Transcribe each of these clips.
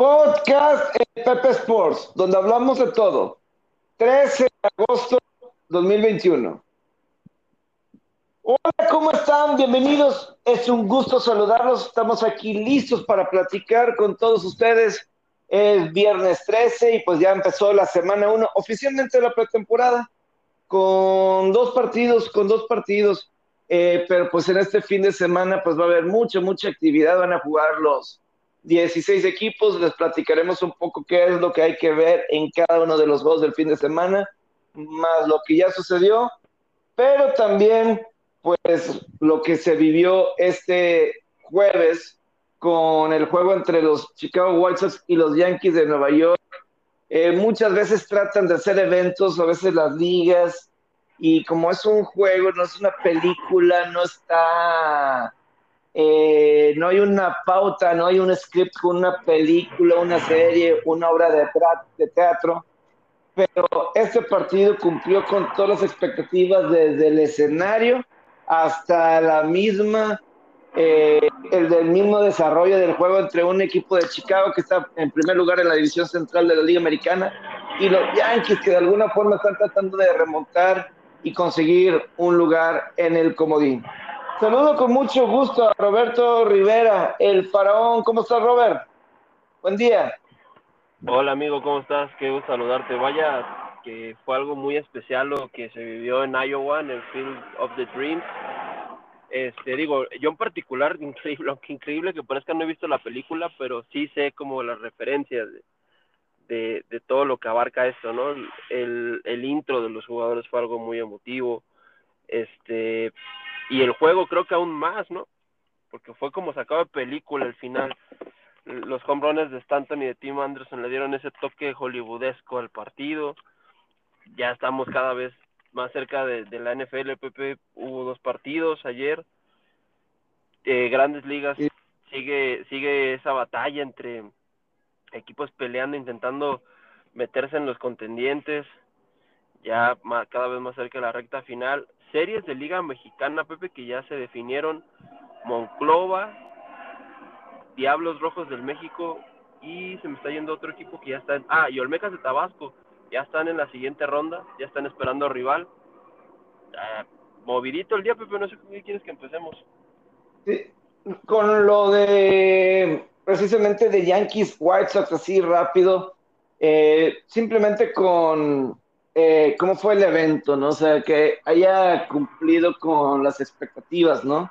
Podcast Pepe Sports, donde hablamos de todo. 13 de agosto 2021. Hola, ¿cómo están? Bienvenidos. Es un gusto saludarlos. Estamos aquí listos para platicar con todos ustedes. Es viernes 13 y pues ya empezó la semana 1, oficialmente la pretemporada, con dos partidos, con dos partidos. Eh, pero pues en este fin de semana pues va a haber mucha, mucha actividad. Van a jugar los 16 equipos, les platicaremos un poco qué es lo que hay que ver en cada uno de los juegos del fin de semana, más lo que ya sucedió, pero también pues lo que se vivió este jueves con el juego entre los Chicago White Sox y los Yankees de Nueva York. Eh, muchas veces tratan de hacer eventos, a veces las ligas, y como es un juego, no es una película, no está eh, no hay una pauta, no hay un script con una película, una serie, una obra de, teatro, pero este partido cumplió con todas las expectativas desde el escenario hasta la misma, eh, el mismo desarrollo del juego entre un equipo de Chicago que está en primer lugar en la división central de la Liga Americana y los Yankees que de alguna forma están tratando de remontar y conseguir un lugar en el comodín. Saludo con mucho gusto a Roberto Rivera, el faraón. ¿Cómo estás, Robert? Buen día. Hola, amigo, ¿cómo estás? Qué gusto saludarte. Vaya, que fue algo muy especial lo que se vivió en Iowa, en el Field of the Dreams. Este, digo, yo en particular, increíble, aunque increíble que parezca no he visto la película, pero sí sé como las referencias de, de, todo lo que abarca esto, ¿no? El, el intro de los jugadores fue algo muy emotivo. Este, y el juego creo que aún más, ¿no? Porque fue como sacado de película al final. Los home de Stanton y de Tim Anderson le dieron ese toque hollywoodesco al partido. Ya estamos cada vez más cerca de, la NFL. Pepe hubo dos partidos ayer. Eh, grandes ligas sigue sigue esa batalla entre equipos peleando, intentando meterse en los contendientes. Ya cada vez más cerca de la recta final series de Liga Mexicana, Pepe, que ya se definieron. Monclova, Diablos Rojos del México y se me está yendo otro equipo que ya está en... Ah, y Olmecas de Tabasco, ya están en la siguiente ronda, ya están esperando rival. Ah, movidito el día, Pepe, no sé qué quieres que empecemos. Sí, con lo de precisamente de Yankees White Sox así rápido, eh, simplemente con eh, cómo fue el evento, ¿no? O sea, que haya cumplido con las expectativas, ¿no?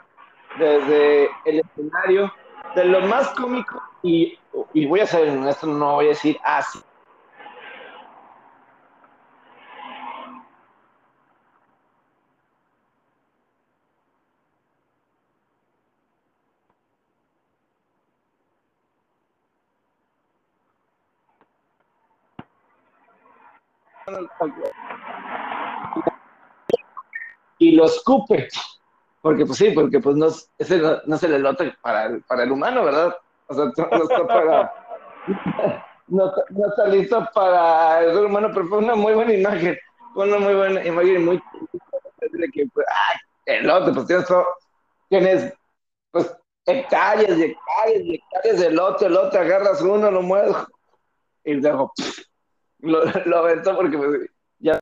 Desde el escenario, de lo más cómico, y, y voy a ser esto no voy a decir así, y lo escupe. Porque pues sí, porque pues no, ese no, se le nota para el, para el humano, ¿verdad? O sea, no está para... No, está listo para el ser humano, pero fue una muy buena imagen. Fue una muy buena imagen y muy... Que, pues, el otro, pues tienes, pues hectáreas y hectáreas y hectáreas de lote, el otro agarras uno, lo mueves y dejo, lo, lo porque pues, ya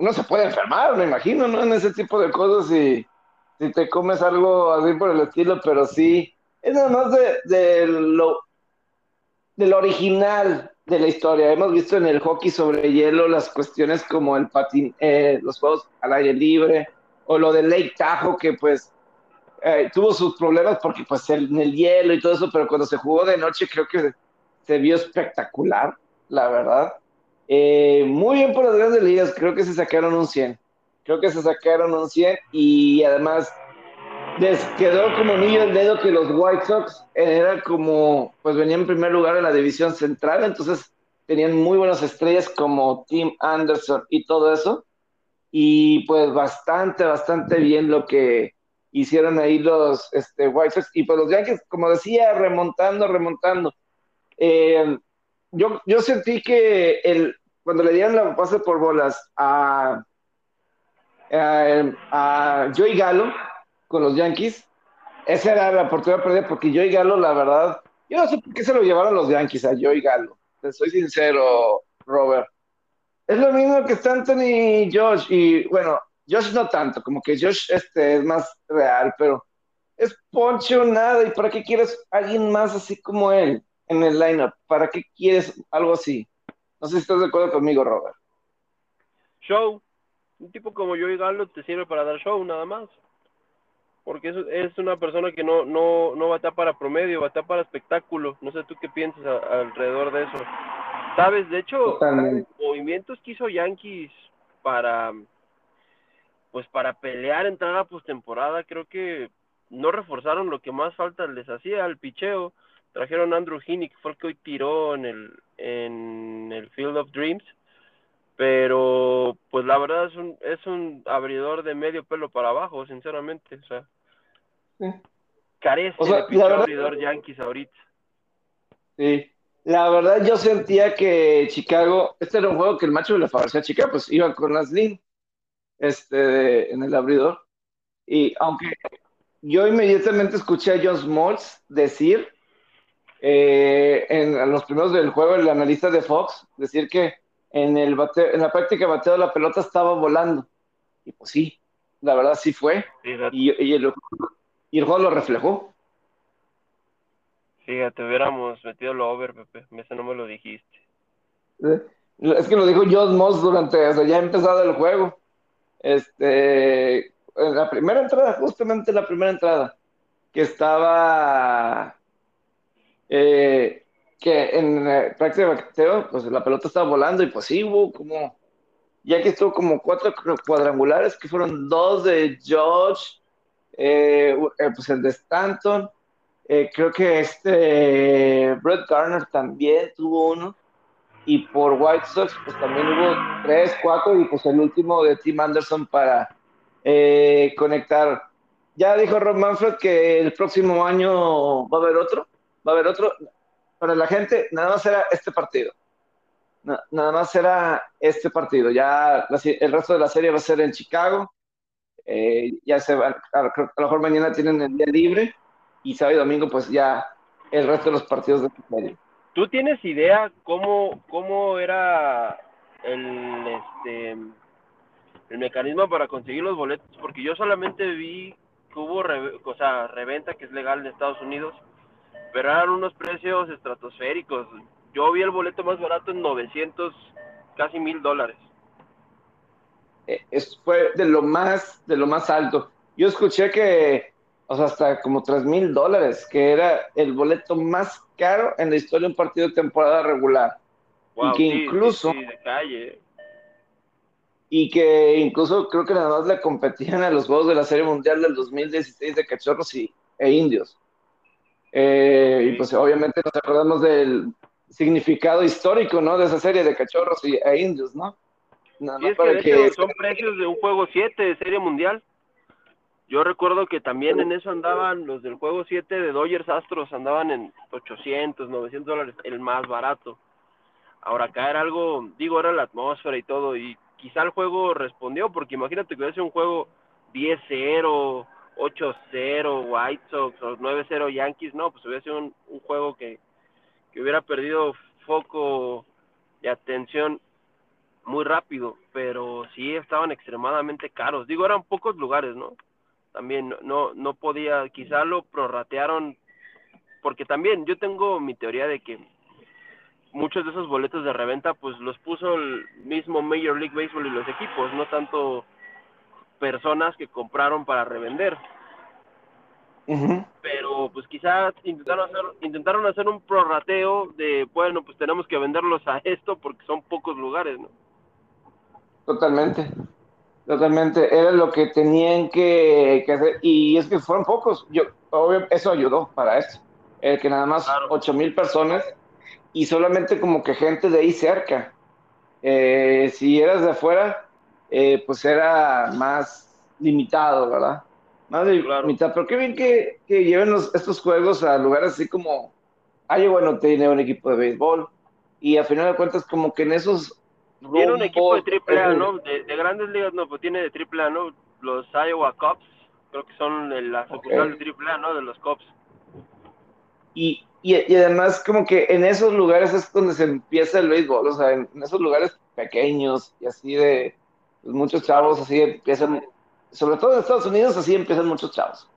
uno se puede enfermar, me imagino, ¿no? En ese tipo de cosas y si te comes algo así por el estilo, pero sí, es nada más de, lo del original de la historia. Hemos visto en el hockey sobre hielo las cuestiones como el patín, eh, los juegos al aire libre, o lo de Lake Tahoe, que pues eh, tuvo sus problemas porque pues en el hielo y todo eso, pero cuando se jugó de noche creo que se vio espectacular, la verdad. Eh, muy bien por las grandes ligas, creo que se sacaron un 100. Creo que se sacaron un 100 y además les quedó como niño el dedo que los White Sox era como, pues venían en primer lugar en la división central, entonces tenían muy buenas estrellas como Tim Anderson y todo eso. Y pues bastante, bastante bien lo que hicieron ahí los este, White Sox. Y pues los Yankees, como decía, remontando, remontando. Eh, yo, yo sentí que el, cuando le dieron la pase por bolas a, a, Joey Galo con los Yankees, esa era la oportunidad perdida porque Joey Galo, la verdad, Yo no sé por qué se lo llevaron los Yankees a Joey Galo. Te soy sincero, Robert. Es lo mismo que está Anthony y Josh. Y bueno, Josh no tanto, como que Josh este, es más real, pero es poncho nada. ¿Y para qué quieres alguien más así como él en el lineup? ¿Para qué quieres algo así? No sé si estás de acuerdo conmigo, Robert. Show. Un tipo como Joey Galo te sirve para dar show, nada más porque es, es una persona que no, no, no va a estar para promedio, va a estar para espectáculo. No sé tú qué piensas alrededor de eso. Sabes, de hecho, movimientos que hizo Yankees para pues para pelear entrar a postemporada, creo que no reforzaron lo que más falta les hacía al picheo. Trajeron a Andrew Heaney, que fue el que hoy tiró en el, en el Field of Dreams. Pero, pues la verdad es un, es un abridor de medio pelo para abajo, sinceramente. O sea, carece de abridor Yankees ahorita. Sí, la verdad yo sentía que Chicago, este era un juego que el macho le favorecía a Chicago, pues iba con las este, en el abridor. Y aunque yo inmediatamente escuché a John Smoltz decir eh, en, los primeros del juego, el analista de Fox, decir que en, el en la práctica de bateo la pelota estaba volando. Y pues sí, la verdad sí fue. y, y, el, y el juego lo reflejó. Fíjate, hubiéramos metido lo over, Pepe. Ese no me lo dijiste. Eh, es que lo dijo John Moss durante, o sea, ya empezado el juego. Este, en la primera entrada, justamente la primera entrada, que estaba, eh, que en la práctica de bateo, pues la pelota estaba volando y pues sí, hubo como, ya que estuvo como cuatro cuadrangulares, que fueron dos de George, eh, eh, pues el de Stanton, eh, creo que este Brett Garner también tuvo uno, y por White Sox, pues también hubo tres, cuatro, y pues el último de Tim Anderson para conectar. Ya dijo Rob Manfred que el próximo año va a haber otro, va a haber otro. Para la gente, nada más era este partido. nada más era este partido. Ya el resto de la serie va a ser en Chicago. Eh, ya se va, a, lo mejor mañana tienen el día libre y sábado y domingo pues ya el resto de los partidos de medio. ¿Tú tienes idea cómo, cómo era el, este, el mecanismo para conseguir los boletos? Porque yo solamente vi que hubo sea, reventa que es legal en Estados Unidos, pero eran unos precios estratosféricos. Yo vi el boleto más barato en 900, casi mil dólares. Eh, fue de lo más, de lo más alto. Yo escuché que, o sea, hasta como tres mil dólares, que era el boleto más caro en la historia de un partido de temporada regular. y que incluso... Y que incluso creo que nada más le competían a los Juegos de la Serie Mundial del 2016 de Cachorros y, e Indios. Eh, y pues obviamente nos acordamos del significado histórico, ¿no? De esa serie de Cachorros y, e Indios, ¿no? son precios de un juego 7 de Serie Mundial. Yo recuerdo que también en eso andaban los del juego 7 de Dodgers Astros, andaban en 800, 900 dólares, el más barato. Ahora acá era algo, digo, era la atmósfera y todo, y quizá el juego respondió, porque imagínate que hubiese un juego 10-0, 8-0 White Sox o 9-0 Yankees, no, pues hubiese un, un juego que, que hubiera perdido foco de atención muy rápido, pero sí estaban extremadamente caros. Digo, eran pocos lugares, ¿no? También no, no podía, quizá lo prorratearon, porque también yo tengo mi teoría de que muchos de esos boletos de reventa, pues los puso el mismo Major League Baseball y los equipos, no tanto personas que compraron para revender. Pero pues quizás intentaron hacer, intentaron hacer un prorrateo de, bueno, pues tenemos que venderlos a esto porque son pocos lugares, ¿no? Totalmente, totalmente. Era lo que tenían que, hacer. Y es que fueron pocos. Yo, obvio, eso ayudó para eso. El que nada más ocho mil personas y solamente como que gente de ahí cerca. Eh, si eras de afuera, eh, pues era más limitado, ¿verdad? Más limitado. Pero qué bien que, que lleven estos juegos a lugares así como Iowa no tiene un equipo de béisbol. Y a final de cuentas, como que en esos tiene un equipo de triple A, ¿no? De, grandes ligas, no, pues tiene de triple A, ¿no? Los Iowa Cubs, creo que son la sucursal de triple A, ¿no? De los Cubs. Y y, además como que en esos lugares es donde se empieza el béisbol, o sea, en, esos lugares pequeños y así de pues, muchos chavos así empiezan, sobre todo en Estados Unidos así empiezan muchos chavos.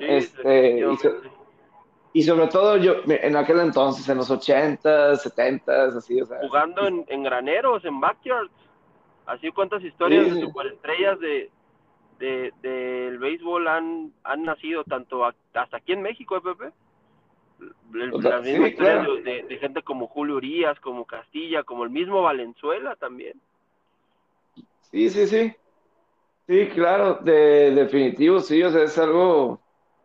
este, y, sobre todo yo en aquel entonces, en los 80, 70, así, o sea. Jugando en, en graneros, en backyards. Así cuántas historias de superestrellas de, de, del béisbol han, han nacido tanto hasta aquí en México, ¿eh, Pepe? las mismas historias de, gente como Julio Urias, como Castilla, como el mismo Valenzuela también. Sí, sí, sí. Sí, claro, de definitivo, sí, o sea, es algo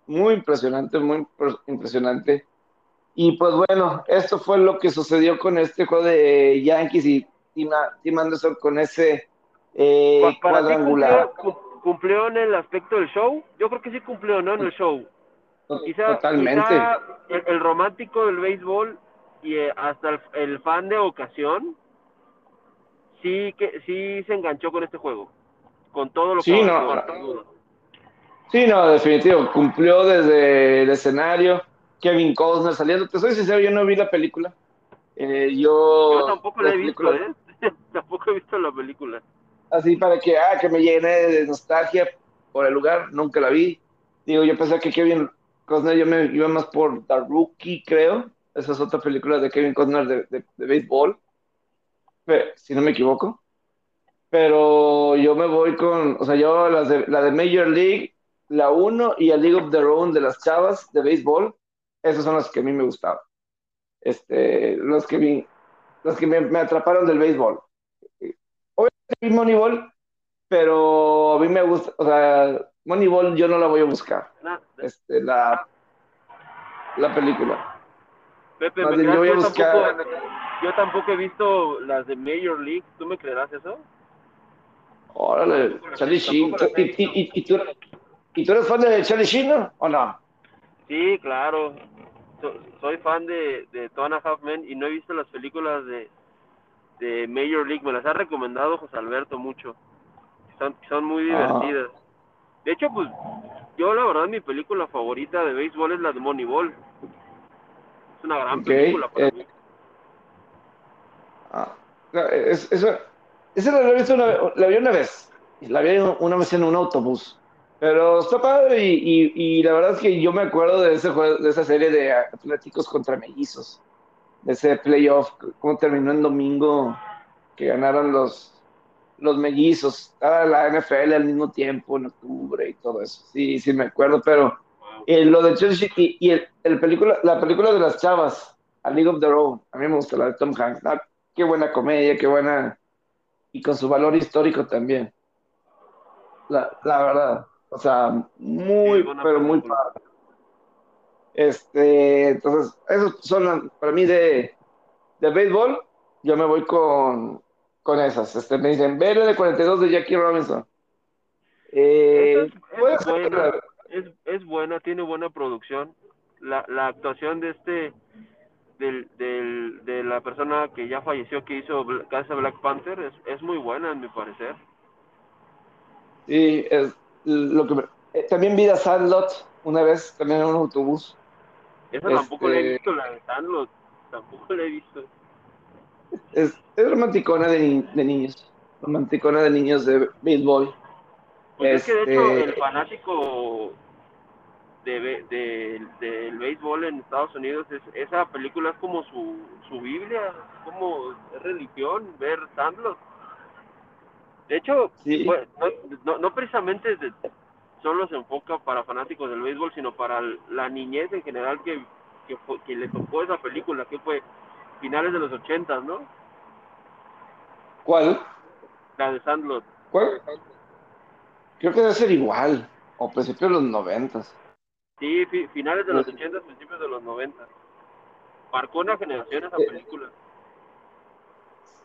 muy impresionante, muy impresionante. Y pues bueno, esto fue lo que sucedió con este juego de Yankees y Tim, Anderson con ese eh, cuadrangular. Cumplió, en el aspecto del show? Yo creo que sí cumplió, ¿no? En el show. Quizá, Totalmente. el, romántico del béisbol y eh, hasta el, fan de ocasión sí que sí se enganchó con este juego, con todo lo sí, que no, Sí, no, definitivo, cumplió desde el escenario. Kevin Costner saliendo, te soy sincero, yo no vi la película. Eh, yo, tampoco la he visto, ¿eh? tampoco he visto la película. Así para que, ah, que me llene de nostalgia por el lugar, nunca la vi. Digo, yo pensé que Kevin Costner, yo me iba más por The Rookie, creo. Esa es otra película de Kevin Costner de, de, de béisbol, si no me equivoco. Pero yo me voy con, o sea, yo las de, la de Major League, la 1 y el League of Their Own de las chavas de béisbol, esas son las que a mí me gustaban. Este, los que, vi, los que me, atraparon del béisbol. Obviamente vi Moneyball, pero a mí me gusta, o sea, Moneyball yo no la voy a buscar. Este, la, la película. Pepe, ¿me yo, yo, tampoco, yo, tampoco, he visto las de Major League. ¿Tú me creerás eso? Órale, Charlie Sheen. ¿Y, y, tú, ¿Y, tú, eres fan de Charlie Sheen o no? Sí, claro soy fan de, de Tona Halfman y no he visto las películas de, de Major League. Me las ha recomendado José Alberto mucho. Son, son muy ah. divertidas. De hecho, pues yo la verdad mi película favorita de béisbol es la de Moneyball. Es una gran película para eh, mí. Ah, es, eso, esa la, la vi una vez. La vi una vez en un autobús. Pero está padre y, y, la verdad es que yo me acuerdo de, ese juego, de esa serie de Atléticos contra Mellizos, de ese playoff, cómo terminó en domingo, que ganaron los, los mellizos, la NFL al mismo tiempo, en octubre y todo eso. Sí, sí me acuerdo, pero eh, lo de Chelsea y, y el, película, la película de las chavas, A League of Their Own, a mí me gusta la de Tom Hanks. Ah, qué buena comedia, qué buena, y con su valor histórico también. La, la verdad. O sea, muy, pero muy padre. Este, entonces, esos son para mí de, de béisbol. Yo me voy con, con esas. Este, me dicen, vele de 42 de Jackie Robinson. Eh, es, buena, es, buena, tiene buena producción. La, la actuación de este, del, del, de la persona que ya falleció que hizo Casa Black Panther es, es muy buena, en mi parecer. Sí, es, lo que eh, también vi a Sandlot una vez, también en un autobús. Esa tampoco la he este, visto, la de Sandlot, tampoco la he visto. Es, es romanticona de, de, niños, romanticona de niños de béisbol. Pues es que de hecho este, el fanático de, de, del béisbol en Estados Unidos, es, esa película es como su, su Biblia, como religión, ver Sandlot. De hecho, pues, no, no, precisamente solo se enfoca para fanáticos del béisbol, sino para la niñez en general que, que, le tocó esa película, que fue finales de los ochentas, ¿no? ¿Cuál? La de Sandlot. ¿Cuál? Creo que debe ser igual, o principios de los noventas. Sí, finales de los ochentas, principios de los noventas. Marcó una generación esa eh, película.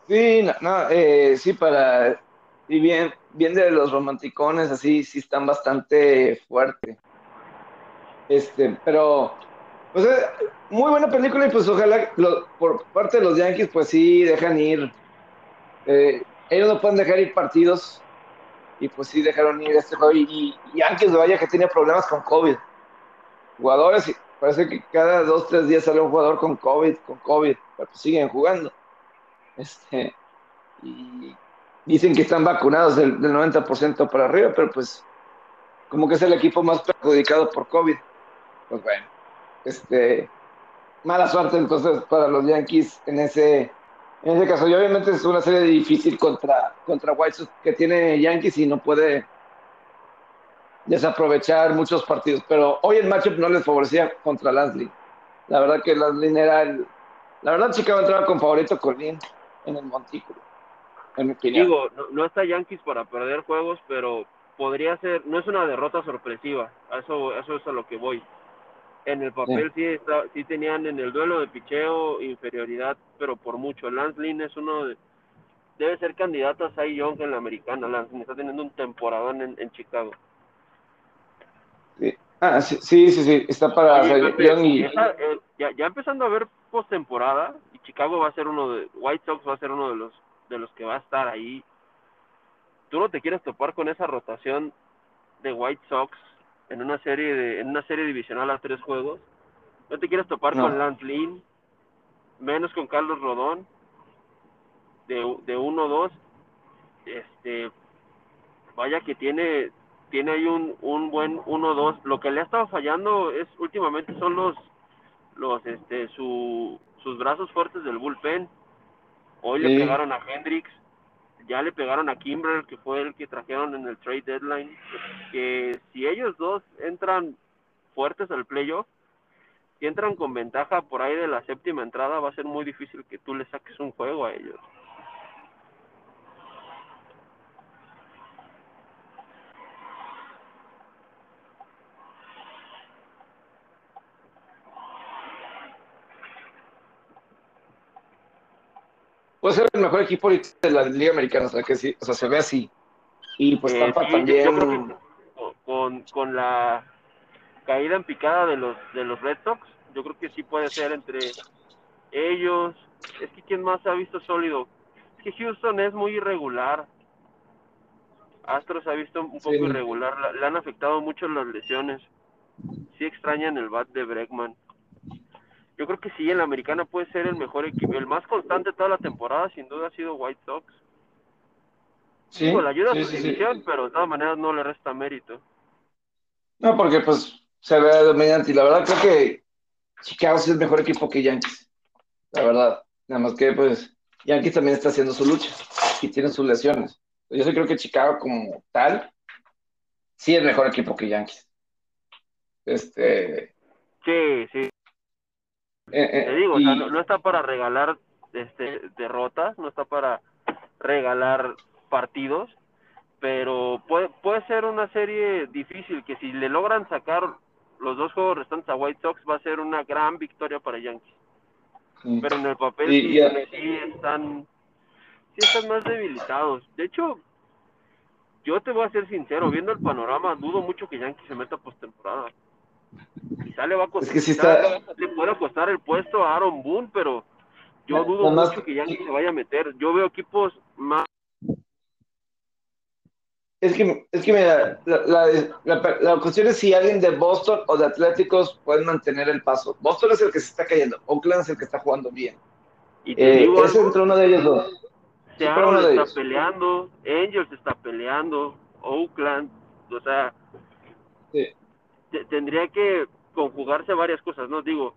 Sí, no, eh, sí, para y bien, bien de los romanticones, así, sí están bastante fuertes. Este, pero, pues, eh, muy buena película y pues ojalá por parte de los Yankees, pues sí, dejan ir. Eh, ellos no pueden dejar ir partidos y pues sí dejaron ir este juego. Y, Yankees, vaya que tenía problemas con COVID. Jugadores parece que cada dos, tres días sale un jugador con COVID, con COVID, pero pues siguen jugando. Este, y dicen que están vacunados del, del 90% para arriba, pero pues como que es el equipo más perjudicado por COVID. Pues bueno, este, mala suerte entonces para los Yankees en ese, en ese caso. Y obviamente es una serie difícil contra, contra White Sox que tiene Yankees y no puede desaprovechar muchos partidos. Pero hoy el matchup no les favorecía contra Lansley. La verdad que Lansley era el... La verdad Chicago entraba con favorito Colín en el montículo. En mi opinión. Digo, no, no está Yankees para perder juegos, pero podría ser, no es una derrota sorpresiva, a eso, eso es a lo que voy. En el papel sí, está, sí tenían en el duelo de picheo inferioridad, pero por mucho. Lance Lynn es uno de, debe ser candidato a Cy Young en la americana. Lance Lynn está teniendo un temporadón en, en Chicago. Sí. Ah, sí, sí, sí, sí, está para Oye, Cy Pepe, Young y... esa, eh, ya, ya empezando a ver postemporada, y Chicago va a ser uno de, White Sox va a ser uno de los, de los que va a estar ahí. Tú no te quieres topar con esa rotación de White Sox en una serie de, en una serie divisional a tres juegos. No te quieres topar No. con Lance Lynn, menos con Carlos Rodón, de, de 1-2. Este, vaya que tiene, tiene ahí un, un buen 1-2. Lo que le ha estado fallando es últimamente son los, los, este, su, sus brazos fuertes del bullpen. Hoy Sí. le pegaron a Hendricks, ya le pegaron a Kimbrel, que fue el que trajeron en el trade deadline. Que si ellos dos entran fuertes al playoff, si entran con ventaja por ahí de la séptima entrada, va a ser muy difícil que tú le saques un juego a ellos. Puede ser el mejor equipo de la Liga Americana, o sea, que sí, o sea, se ve así. Y pues Eh, Tampa sí, también... yo creo que con- con, la caída en picada de los de los Red Sox, yo creo que sí puede ser entre ellos. Es que quién más ha visto sólido. Es que Houston es muy irregular. Astros ha visto un poco Sí. irregular. La- Le han afectado mucho las lesiones. Sí extrañan el bat de Bregman. Yo creo que sí, en la americana puede ser el mejor equipo. El más constante toda la temporada, sin duda, ha sido White Sox. Sí, le ayuda sí, a su sí, pero de todas maneras no le resta mérito. No, porque pues se ve dominante y la verdad creo que Chicago sí es mejor equipo que Yankees. La verdad. Nada más que pues Yankees también está haciendo su lucha y tiene sus lesiones. Yo sí creo que Chicago como tal sí es mejor equipo que Yankees. Este, Sí, sí. Eh, eh, Te digo, o y- sea, no, no está para regalar este, derrotas, no está para regalar partidos, pero puede, puede ser una serie difícil que si le logran sacar los dos juegos restantes a White Sox va a ser una gran victoria para Yankees. sí. Pero en el papel sí, están sí están más debilitados. De hecho, yo te voy a ser sincero, viendo el panorama, dudo mucho que Yankees se meta postemporada. Quizá le va a costar, Es que quizá está- le pueda costar el puesto a Aaron Boone, pero yo dudo mucho que Yankees se vaya a meter. Yo veo equipos más Es que, es que mira, la, la, la- la cuestión es si alguien de Boston o de Atléticos pueden mantener el paso. Boston es el que se está cayendo, Oakland es el que está jugando bien. y te Eh, digo es algo, entre uno de ellos dos. Seattle está ellos. peleando, Angels está peleando, Oakland, o sea, Sí. Te- tendría que conjugarse varias cosas, ¿no? Digo,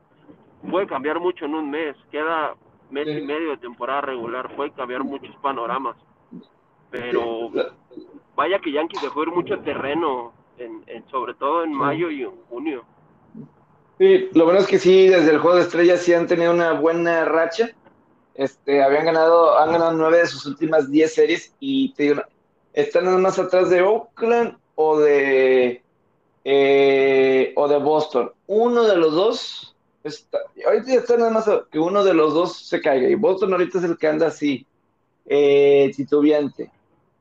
puede cambiar mucho en un mes, queda mes Sí. y medio de temporada regular, puede cambiar muchos panoramas, pero vaya que Yankees dejó ir mucho terreno, en, en- sobre todo en mayo y en junio. Sí, lo bueno es que sí, desde el juego de estrellas sí han tenido una buena racha. Este, habían ganado, han ganado nueve de sus últimas diez series y te digo, están más atrás de Oakland o de eh, o de Boston. Uno de los dos está, ahorita ya está nada más que uno de los dos se caiga y Boston ahorita es el que anda así eh.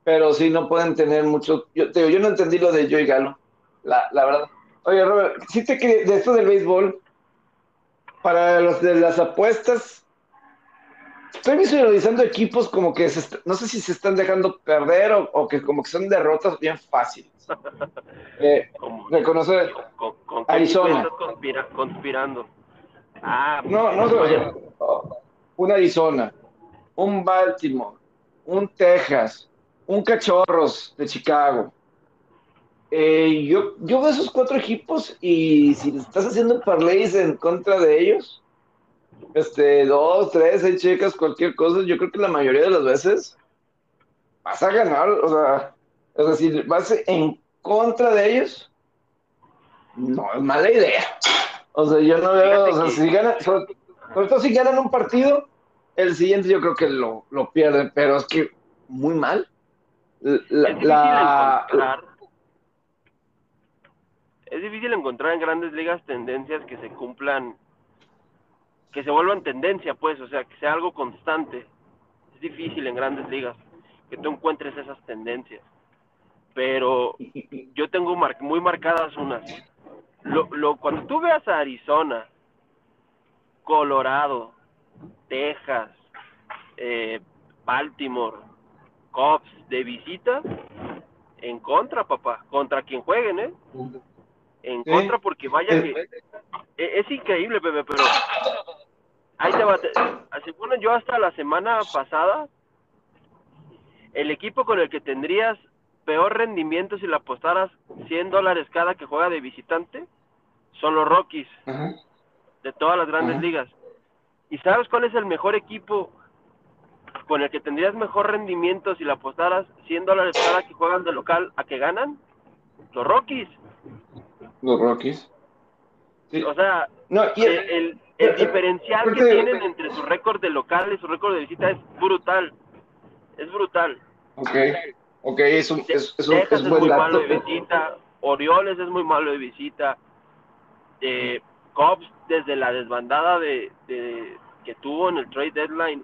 Pero sí no pueden tener mucho. Yo, te digo, yo no entendí lo de Joey Galo, la, la verdad. Oye, Robert, sí te quería- de esto del béisbol, para los de las apuestas, estoy visualizando equipos como que no sé si se están dejando perder o, que como que son derrotas bien fáciles. Eh, reconocer con, con, Arizona. Estás conspirando. Ah, no, no, no, un Arizona, un Baltimore, un Texas, un Cachorros de Chicago. Eh, yo, yo veo esos cuatro equipos y si estás haciendo parlays en contra de ellos, este, dos, tres, seis chicas, cualquier cosa, yo creo que la mayoría de las veces vas a ganar, o sea, es decir, vas en contra de ellos, no es mala idea. O sea, yo no veo, o sea, si ganan, sobre, todo si ganan un partido, el siguiente yo creo que lo, lo pierden, pero es que muy mal. La, es difícil encontrar en grandes ligas tendencias que se cumplan que se vuelvan tendencia, pues, o sea, que sea algo constante. Es difícil en grandes ligas que tú encuentres esas tendencias. Pero yo tengo muy marcadas unas. Lo, lo, cuando tú veas a Arizona, Colorado, Texas, eh, Baltimore, Cops de visita, en contra, papá, contra quien jueguen, ¿eh? En contra porque vaya que e, es, increíble, bebé, pero ahí te va. Según yo hasta la semana pasada, el equipo con el que tendrías peor rendimiento si le apostaras 100 dólares cada que juega de visitante son los Rockies de todas las grandes ligas. ¿Y sabes cuál es el mejor equipo con el que tendrías mejor rendimiento si le apostaras 100 dólares cada que juegan de local a que ganan? Los Rockies. Los Rockies. O sea, el, el, diferencial que tienen entre su récord de local y su récord de visita es brutal. Es brutal. Ok, ok, es, un, es, es, es, muy malo de visita, Orioles es muy malo de visita, eh, Cops desde la desbandada de, de, que tuvo en el trade deadline,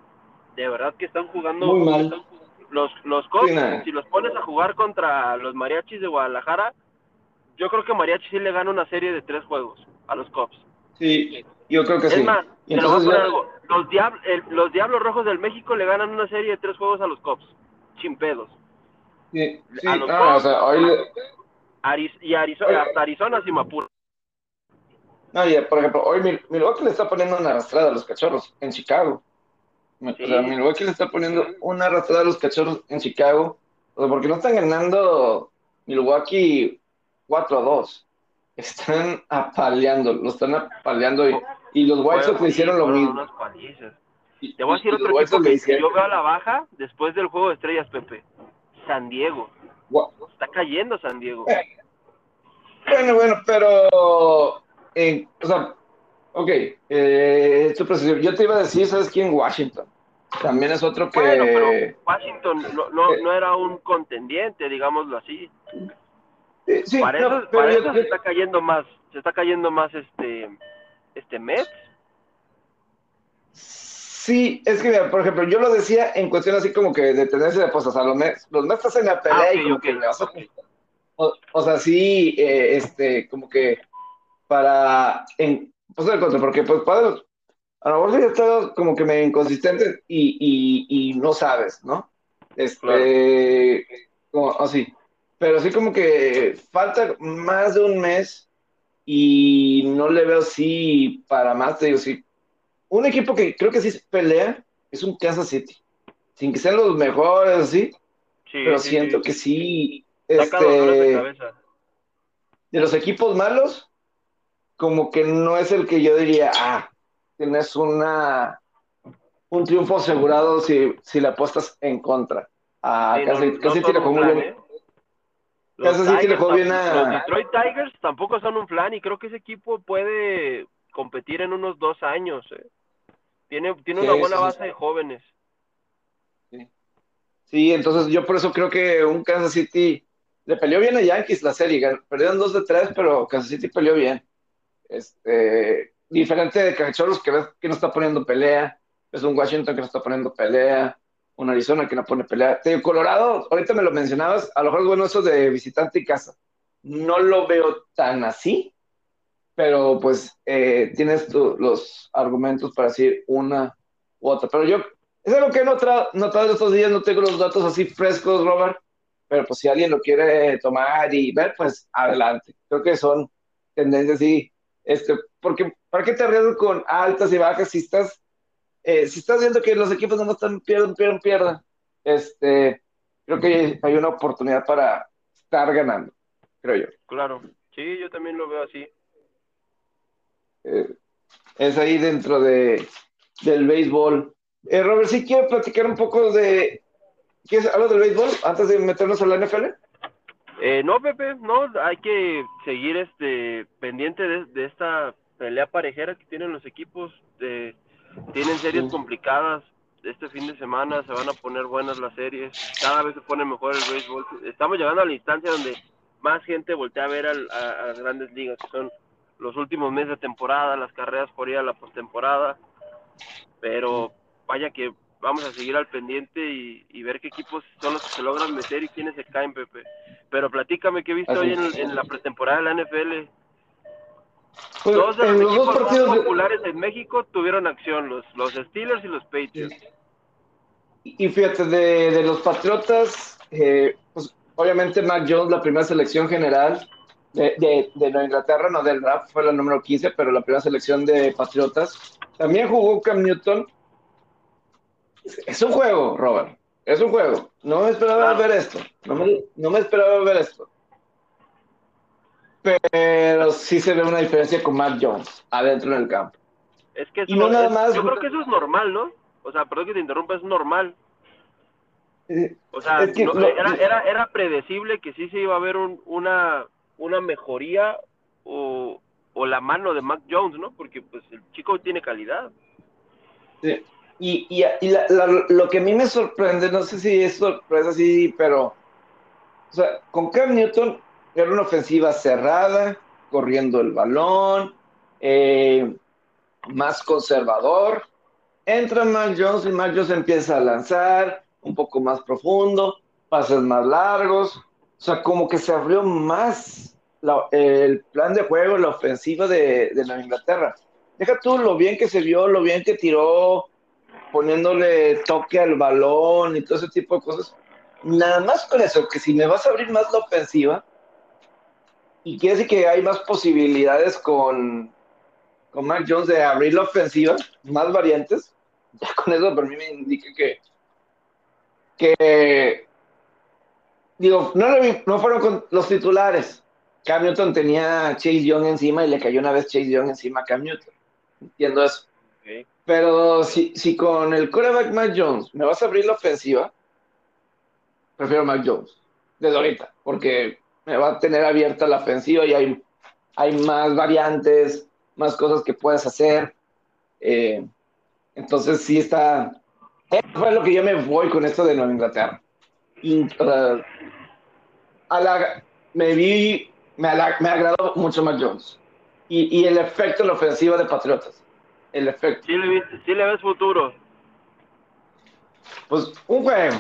de verdad que están jugando muy mal. los los Cops, si los pones a jugar contra los Mariachis de Guadalajara, yo creo que Mariachi sí le gana una serie de tres juegos a los Cops. Sí, yo creo que es sí. Más, algo. Los, los Diablos Rojos del México le ganan una serie de tres juegos a los Cops. Chimpedos. Sí, sí. A los ah, o sea, hoy y Arizona, hasta Arizona sin apuro. No, y por ejemplo, hoy Milwaukee le está poniendo una arrastrada a los cachorros en Chicago. O sea, Milwaukee le está poniendo una arrastrada a los cachorros en Chicago. O sea, porque no están ganando Milwaukee 4 a 2 están apaleando, lo están apaleando y, y los White Sox le hicieron lo mismo. Te voy a decir otro equipo que, que, yo veo a la baja después del juego de estrellas, Pepe. San Diego. Está cayendo San Diego. Eh, bueno, bueno, pero, eh, o sea, ok, eh, yo te iba a decir, ¿sabes quién? Washington. También es otro que... Bueno, pero Washington no, no, no era un contendiente, digámoslo así. Sí, para eso, para eso se está cayendo más, se está cayendo más este, este Mets. Sí, es que, por ejemplo, yo lo decía en cuestión así como que de tendencia de pues, o sea, los los están en la pelea ah, y como que o, sea, sí, eh, este, como que para, en, pues, el contra, porque pues para, a lo mejor sí estado como que me inconsistente y, y, y no sabes, ¿no? Este, como así pero sí como que falta más de un mes y no le veo así para más, te digo, sí. Un equipo que creo que sí pelea es un Kansas City, sin que sean los mejores, así, pero siento que sí, este, de, de los equipos malos, como que no es el que yo diría, ah, tienes una un triunfo asegurado si, si le apuestas en contra. Ah, casi, casi tiene como ¿eh? Los, Detroit Tigers tampoco son un plan y creo que ese equipo puede competir en unos dos años. Eh. Tiene, tiene una buena base de jóvenes. Sí. entonces yo por eso creo que un Kansas City le peleó bien a Yankees la serie. Perdieron dos de tres, pero Kansas City peleó bien. Este, diferente de Cachorros que ves que no está poniendo pelea. Es un Washington que no está poniendo pelea un Arizona que no pone pelea. Te Colorado, ahorita me lo mencionabas, a lo mejor es bueno eso de visitante y casa. No lo veo tan así, pero pues eh, tienes los argumentos para decir una u otra. Pero yo, Es algo que he notado, notado estos días, no tengo los datos así frescos, Robert, pero pues si alguien lo quiere tomar y ver, pues adelante. Creo que son tendencias y este, porque ¿para qué te arriesgas con altas y bajas si estás, eh, si estás viendo que los equipos no están pierden, pierden, pierden? Este, creo que hay una oportunidad para estar ganando, creo yo. Claro, sí, yo también lo veo así. Eh, es ahí dentro de, del béisbol. Eh, Robert, sí quiero platicar un poco de. ¿Quieres hablar del béisbol antes de meternos a la NFL? Eh, no, Pepe, no, hay que seguir este pendiente de, esta pelea parejera que tienen los equipos. De, tienen series complicadas. Este fin de semana se van a poner buenas las series. Cada vez se pone mejor el béisbol. Estamos llegando a la instancia donde más gente voltea a ver a, las grandes ligas, que son los últimos meses de temporada, las carreras por ir a la postemporada. Pero vaya que vamos a seguir al pendiente y, ver qué equipos son los que se logran meter y quiénes se caen, Pepe. Pero platícame qué he visto hoy en, la pretemporada de la NFL. Pues, dos de los equipos más populares en México tuvieron acción, los, los Steelers y los Patriots. Y fíjate, de, los Patriotas, eh, pues obviamente Mac Jones, la primera selección general de, de, de Nueva Inglaterra, no del draft, fue la número 15, pero la primera selección de Patriotas. También jugó Cam Newton, es un juego, Robert. Es un juego. No me esperaba ver esto. No me, esperaba ver esto. Pero sí se ve una diferencia con Matt Jones adentro del campo. Es que no nada más, yo creo que eso es normal, ¿no? O sea, perdón que te interrumpa, es normal. Eh, o sea, era, era, predecible que sí se iba a ver una, una mejoría o, o la mano de Mac Jones, ¿no? Porque pues el chico tiene calidad. Sí. Y, y, lo que a mí me sorprende, no sé si es sorpresa así, pero o sea, con Cam Newton era una ofensiva cerrada, corriendo el balón, eh, más conservador. Entra Mac Jones y Mac Jones empieza a lanzar un poco más profundo, pases más largos. Sea, como que se abrió más el plan de juego, la ofensiva de, de la Inglaterra. Deja tú lo bien que se vio, lo bien que tiró poniéndole toque al balón y todo ese tipo de cosas. Nada más con eso, que si me vas a abrir más la ofensiva, y quiere decir que hay más posibilidades con, con Mac Jones de abrir la ofensiva, más variantes, ya con eso por mí me indica que, que digo, no, no fueron con los titulares. Cam Newton tenía Chase Young encima y le cayó una vez Chase Young encima a Cam Newton. Entiendo eso. Pero si, si con el coreback Mac Jones me vas a abrir la ofensiva, prefiero Mac Jones desde ahorita, porque me va a tener abierta la ofensiva y hay, hay más variantes, más cosas que puedes hacer. Eh, entonces sí está... Eso fue lo que yo me voy con esto de Nueva Inglaterra. A la, me vi, me, me agradó mucho Mac Jones. Y, y el efecto en la ofensiva de Patriotas el efecto. Sí le, ves futuro. Pues un juego,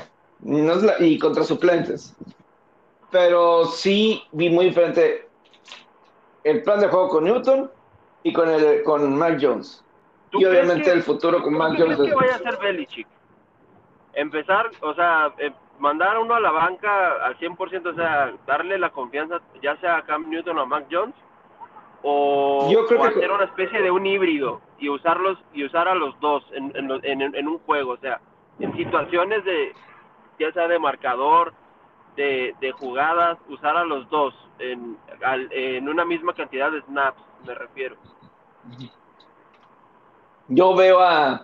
y contra suplentes. Pero sí vi muy diferente el plan de juego con Newton y con el con Mac Jones. Y obviamente el futuro con Mac Jones. ¿Qué vaya a hacer Belichick? Empezar, o sea, eh, mandar a uno a la banca al 100%, o sea, darle la confianza ya sea a Cam Newton o a Mac Jones o, Yo creo hacer una especie de un híbrido y usarlos y usar a los dos en, en, un juego, o sea, en situaciones de ya sea de marcador, de, de jugadas, usar a los dos en, en una misma cantidad de snaps, me refiero. Yo veo a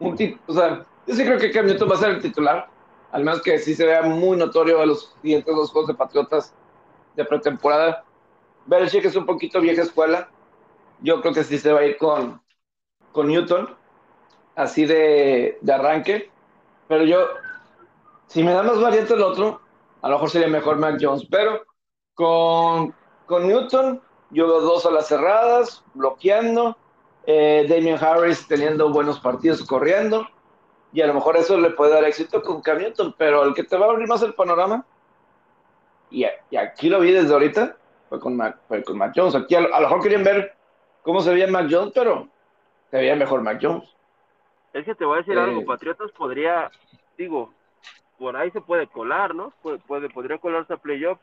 un o sea, yo sí creo que Cam Newton va a ser el titular, al menos que sí se vea muy notorio a los siguientes dos juegos de Patriotas de pretemporada Belichick es un poquito vieja escuela. Yo creo que sí se va a ir con, con Newton, así de, de arranque. Pero yo, si me da más variante el otro, a lo mejor sería mejor Mac Jones. Pero con, con Newton, yo veo dos a las cerradas, bloqueando. Eh, Damian Harris teniendo buenos partidos corriendo. Y a lo mejor eso le puede dar éxito con Cam Newton. Pero el que te va a abrir más el panorama, y, y aquí lo vi desde ahorita, fue con Mac, fue con Mac Jones. Aquí a, lo mejor querían ver cómo se veía Mac Jones, pero se veía mejor Mac Jones. Es que te voy a decir algo, eh, Patriotas podría, digo, por ahí se puede colar, ¿no? Puede, podría colarse a playoffs,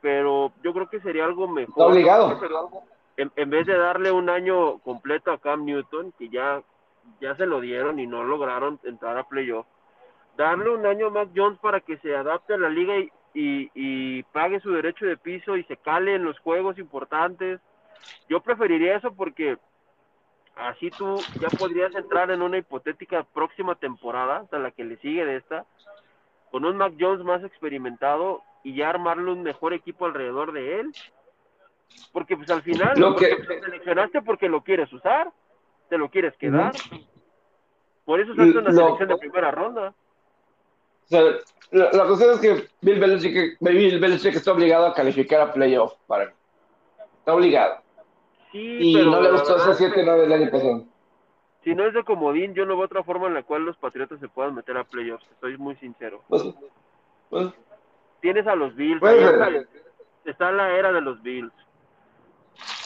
pero yo creo que sería algo mejor. Está obligado. En, en, vez de darle un año completo a Cam Newton, que ya, ya se lo dieron y no lograron entrar a playoffs, darle un año a Mac Jones para que se adapte a la liga y, y, pague su derecho de piso y se cale en los juegos importantes. Yo preferiría eso porque así tú ya podrías entrar en una hipotética próxima temporada, hasta la que le sigue de esta, con un Mac Jones más experimentado y ya armarle un mejor equipo alrededor de él. Porque pues al final lo que seleccionaste porque lo quieres usar, te lo quieres quedar. Por eso es una selección de primera ronda. O sea, la, cuestión es que Bill Belichick, Bill Belichick está obligado a calificar a playoff para Está obligado. Sí, y no le gustó ese 7-9 del año pasado. Si no es de comodín, yo no veo otra forma en la cual los Patriotas se puedan meter a playoffs. Estoy muy sincero. Pues, pues, Tienes a los Bills. está, la era de los Bills.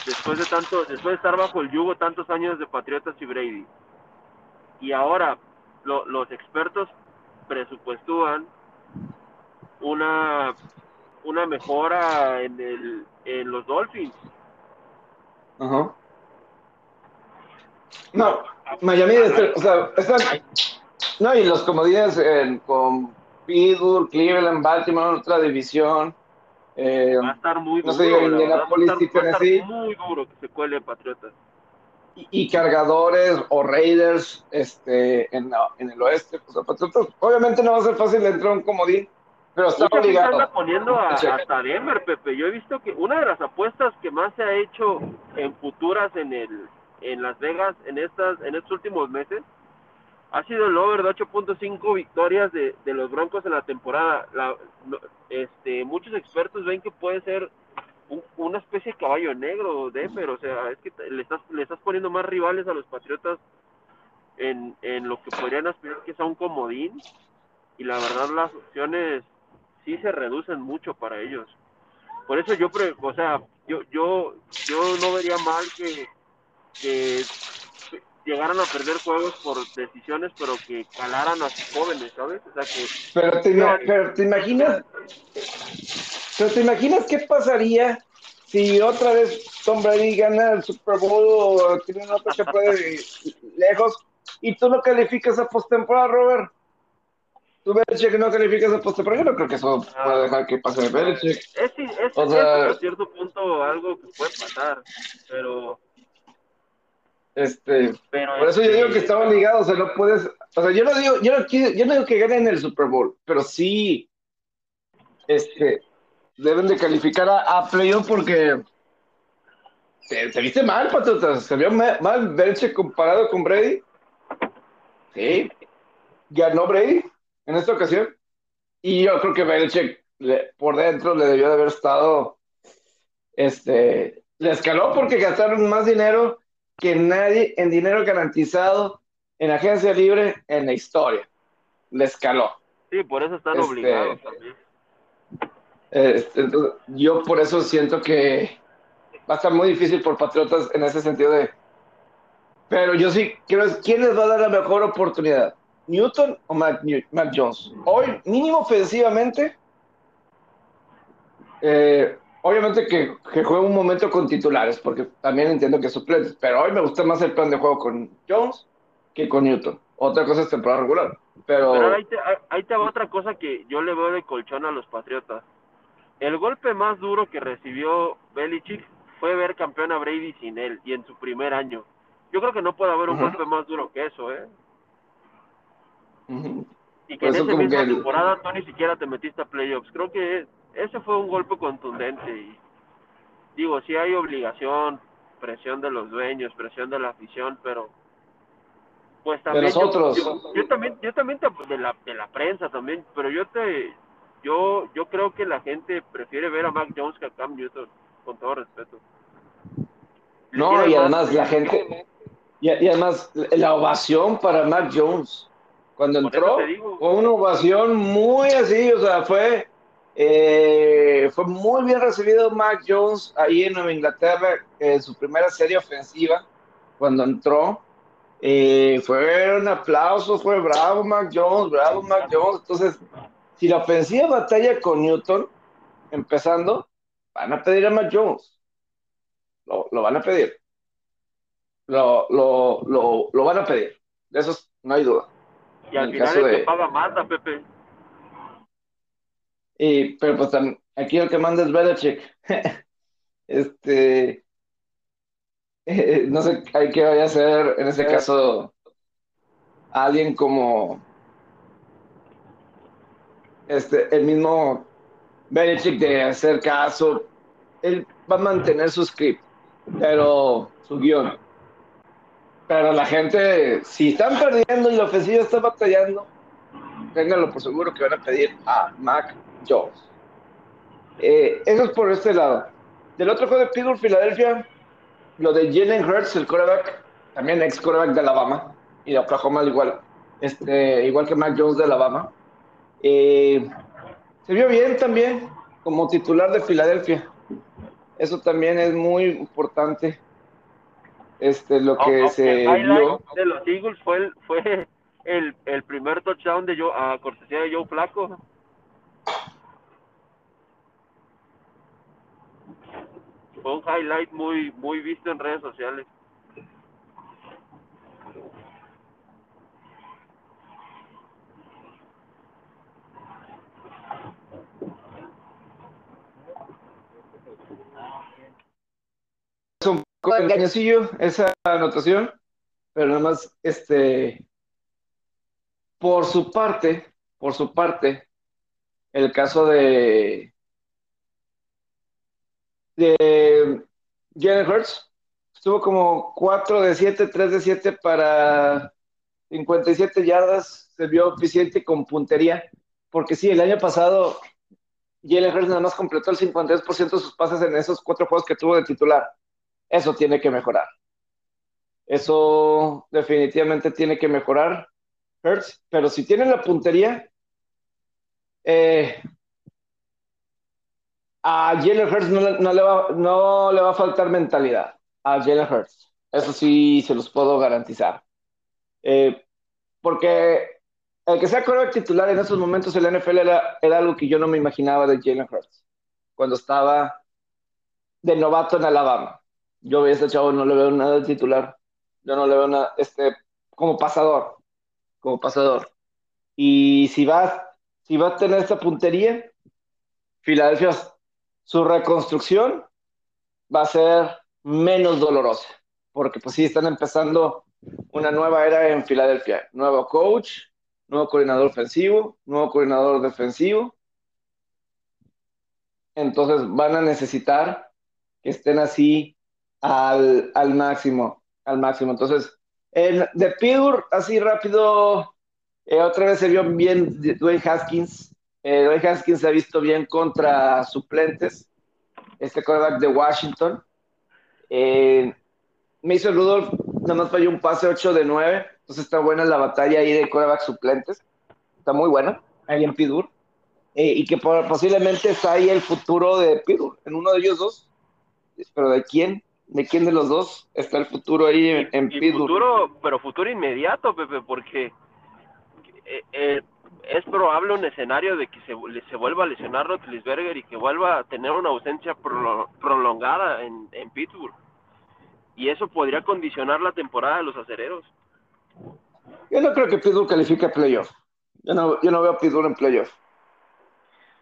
Después de tanto, después de estar bajo el yugo tantos años de Patriotas y Brady. Y ahora los expertos presupuestúan una, una mejora en, el, en los Dolphins. Ajá. No, Miami, no, y los comodines con Pittsburgh, Cleveland, Baltimore, otra división. Eh, va a estar muy duro. No sé, Indianapolis y Tennessee. muy duro que se cuele Patriotas y, cargadores o Raiders este, en, en el oeste. Pues, obviamente no va a ser fácil entrar un comodín, pero está obligado. Está poniendo a, hasta Denver, Pepe. Yo he visto que una de las apuestas que más se ha hecho en futuras en el en Las Vegas en estas en estos últimos meses ha sido el over de 8.5 victorias de, de, los Broncos en la temporada. La, este, muchos expertos ven que puede ser una especie de caballo negro, Denver, o sea, es que le estás, le estás poniendo más rivales a los Patriotas en, en lo que podrían aspirar que sea un comodín, y la verdad las opciones sí se reducen mucho para ellos. Por eso yo, o sea, yo, yo, yo no vería mal que, que llegaran a perder juegos por decisiones, pero que calaran a sus jóvenes, ¿sabes? O sea que... Pero te, pero te imaginas, pero te imaginas qué pasaría si otra vez Tom Brady gana el Super Bowl o tiene una otra puede lejos y tú no calificas a postemporada, Robert. Tú Belichick no calificas a postemporada, yo no creo que eso pueda dejar que pase Belichick. Es, es, es, o sea, cierto punto algo que puede pasar, pero este, por eso yo digo que este, estaban ligados, o sea, no puedes, o sea, yo no digo, yo no, yo no digo que ganen el Super Bowl, pero sí, este, deben de calificar a, a playoff porque te, viste mal, Patotas, se vio mal Belichick comparado con Brady. Sí, ganó Brady en esta ocasión, y yo creo que Belichick por dentro le debió de haber estado, este, le escaló porque gastaron más dinero que nadie en dinero garantizado en agencia libre en la historia. Le escaló. Sí, por eso están este, obligados también. Este, yo por eso siento que va a estar muy difícil por Patriotas en ese sentido de... Pero yo sí quiero ¿quién les va a dar la mejor oportunidad? ¿Newton o Mac, Jones? Hoy, mínimo ofensivamente, eh, obviamente que, que juega un momento con titulares, porque también entiendo que suplentes, pero hoy me gusta más el plan de juego con Jones que con Newton. Otra cosa es temporada regular. Pero, ahí, te, va otra cosa que yo le veo de colchón a los Patriotas. El golpe más duro que recibió Belichick fue ver campeón a Brady sin él y en su primer año. Yo creo que no puede haber un golpe más duro que eso, ¿eh? Y que en esa misma temporada tú ni siquiera te metiste a playoffs. Creo que ese fue un golpe contundente y digo, sí hay obligación, presión de los dueños, presión de la afición, pero pues también de nosotros. Yo, también yo también de la de la prensa también, pero yo te yo yo creo que la gente prefiere ver a Mac Jones que a Cam Newton, con todo respeto. No, y además la gente y, y, además la ovación para Mac Jones cuando entró fue una ovación muy así, o sea, fue eh, fue muy bien recibido Mac Jones ahí en Nueva Inglaterra en su primera serie ofensiva cuando entró. eh, fue un aplauso, fue bravo Mac Jones, bravo Mac Jones. Entonces, si la ofensiva batalla con Newton, empezando, van a pedir a Mac Jones. Lo, van a pedir. Lo, lo, lo, van a pedir. De eso no hay duda. Y al final el que paga Pepe. Y, pero pues aquí el que manda es Belichick. este, no sé hay que vaya a ser en ese caso alguien como este el mismo Belichick de hacer caso. Él va a mantener su script pero su guion. Pero la gente si están perdiendo y la ofensiva está batallando ténganlo por seguro que van a pedir a Mac Jones eh, eso es por este lado del otro juego de Pittsburgh Filadelfia lo de Jalen Hurts, el quarterback, también ex quarterback de Alabama y de Oklahoma, igual, este, igual que Mac Jones de Alabama. Eh, se vio bien también como titular de Filadelfia. Eso también es muy importante. Este, lo que se vio. de los Eagles fue el, fue el, el primer touchdown de Joe, a cortesía de Joe Flaco. Fue un highlight muy, muy visto en redes sociales. Es un poco engañosillo esa anotación, pero nada más, este, por su parte, por su parte, el caso de de Jalen Hurts. Estuvo como 4 de 7, 3 de 7 para 57 yardas. Se vio eficiente con puntería. Porque sí, el año pasado Jalen Hurts nada más completó el 53% de sus pases en esos cuatro juegos que tuvo de titular. Eso tiene que mejorar. Eso definitivamente tiene que mejorar Hurts. Pero si tiene la puntería, eh, a Jalen Hurts no, le va, no le va a faltar mentalidad. A Jalen Hurts. Eso sí se los puedo garantizar. Eh, porque el que sea quarterback titular en esos momentos en la NFL era, algo que yo no me imaginaba de Jalen Hurts. Cuando estaba de novato en Alabama. Yo veía a este chavo, no le veo nada de titular. Yo no le veo nada, este, como pasador. Como pasador. Y si va, si va a tener esta puntería, Filadelfia su reconstrucción va a ser menos dolorosa, porque pues sí, están empezando una nueva era en Filadelfia. Nuevo coach, nuevo coordinador ofensivo, nuevo coordinador defensivo. Entonces van a necesitar que estén así al, máximo, al máximo. Entonces, de Pittsburgh, así rápido, eh, otra vez se vio bien Dwayne Haskins, eh, Dwayne Haskins se ha visto bien contra suplentes. Este quarterback de Washington. Eh, Mason Rudolph nada más falló un pase 8 de 9. Entonces está buena la batalla ahí de quarterback suplentes. Está muy buena ahí en Pidur. Eh, y que posiblemente está ahí el futuro de Pidur, en uno de ellos dos. Pero ¿de quién? ¿De quién de los dos está el futuro ahí en, en Futuro, pero futuro inmediato, Pepe, porque eh, eh es probable un escenario de que se, se vuelva a lesionar Rotlisberger y que vuelva a tener una ausencia prolongada en, en Pittsburgh. Y eso podría condicionar la temporada de los acereros. Yo no creo que Pittsburgh califique a playoff. Yo no, yo no veo a Pittsburgh en playoff.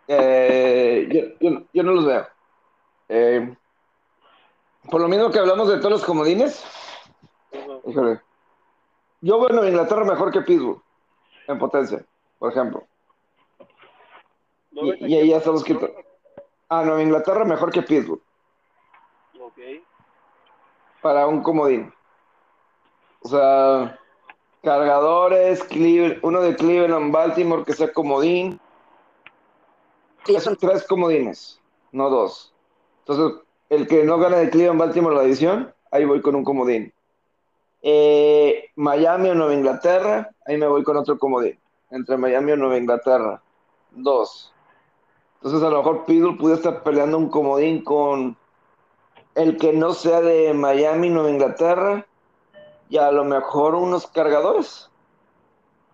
Eh, yo, no los veo. Eh, por lo mismo que hablamos de todos los comodines, yo veo a Inglaterra mejor que Pittsburgh en potencia por ejemplo. y, ahí ya estamos quitando. Ah, Nueva Inglaterra mejor que Pittsburgh. Ok. Para un comodín. O sea, cargadores, uno de Cleveland, Baltimore que sea comodín. Ya son tres comodines, no dos. Entonces, el que no gane de Cleveland, Baltimore la edición, ahí voy con un comodín. Eh, Miami o Nueva Inglaterra, ahí me voy con otro comodín entre Miami o Nueva Inglaterra. Dos. Entonces a lo mejor Pitbull puede estar peleando un comodín con el que no sea de Miami, Nueva Inglaterra, y a lo mejor unos cargadores.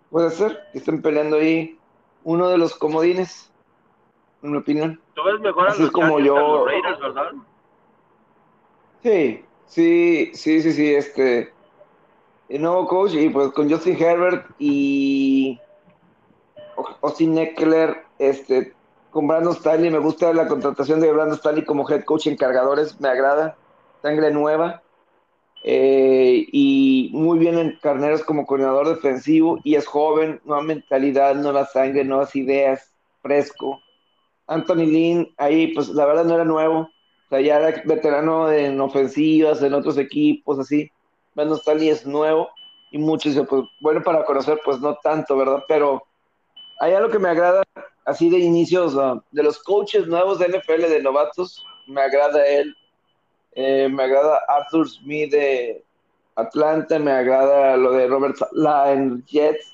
Puede ser que estén peleando ahí uno de los comodines, en mi opinión. ¿Tú ves mejor a los es como yo- los Raiders, verdad? Sí, sí, sí, sí, sí, este, el nuevo coach y pues con Justin Herbert y Austin Eckler, este, con Brandon Staley, me gusta la contratación de Brandon Staley como head coach en cargadores, me agrada, sangre nueva, eh, y muy bien en Carneros como coordinador defensivo, y es joven, nueva mentalidad, nueva sangre, nuevas ideas, fresco. Anthony Lynn, ahí, pues la verdad no era nuevo, o sea, ya era veterano en ofensivas, en otros equipos, así. Brandon Staley es nuevo, y muchos pues bueno para conocer, pues no tanto, ¿verdad? Pero hay algo que me agrada, así de inicios, de los coaches nuevos de NFL, de novatos, me agrada él, eh, me agrada Arthur Smith de Atlanta, me agrada lo de Robert Sala en Jets,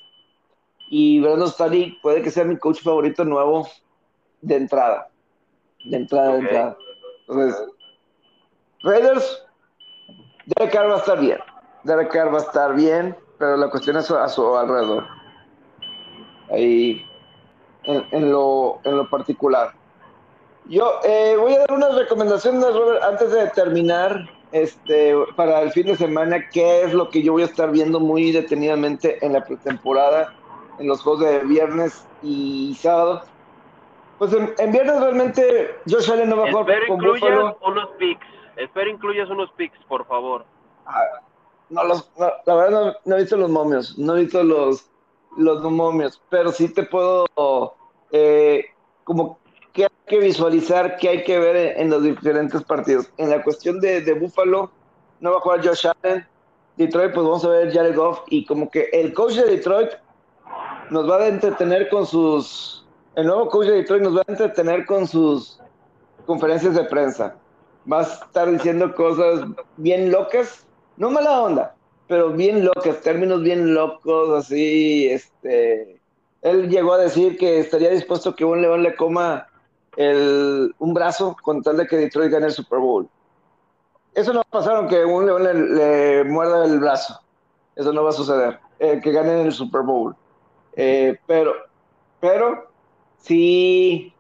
y Brandon Staley puede que sea mi coach favorito nuevo de entrada, de entrada, de entrada. Entonces, Raiders, Derek Carr va a estar bien, Derek Carr va a estar bien, pero la cuestión es a su alrededor ahí en, en lo, en lo particular. Yo eh, voy a dar unas recomendaciones, Robert, antes de terminar este, para el fin de semana, qué es lo que yo voy a estar viendo muy detenidamente en la pretemporada, en los juegos de viernes y sábado. Pues en, en viernes realmente Josh Allen no va a jugar Espero con incluyas Buffalo. unos picks. Espero incluyas unos picks, por favor. Ah, no, los, no, la verdad no, no he visto los momios, no he visto los, los momios, pero sí te puedo eh, como que hay que visualizar, que hay que ver en, los diferentes partidos. En la cuestión de, de Buffalo, no va a jugar Josh Allen. Detroit, pues vamos a ver Jared Goff y como que el coach de Detroit nos va a entretener con sus, el nuevo coach de Detroit nos va a entretener con sus conferencias de prensa. Va a estar diciendo cosas bien locas, no mala onda, pero bien locas, términos bien locos, así, este, él llegó a decir que estaría dispuesto que un león le coma el, un brazo con tal de que Detroit gane el Super Bowl. Eso no va a un león le, le muerda el brazo. Eso no va a suceder. Eh, que ganen el Super Bowl. Eh, pero, pero, sí,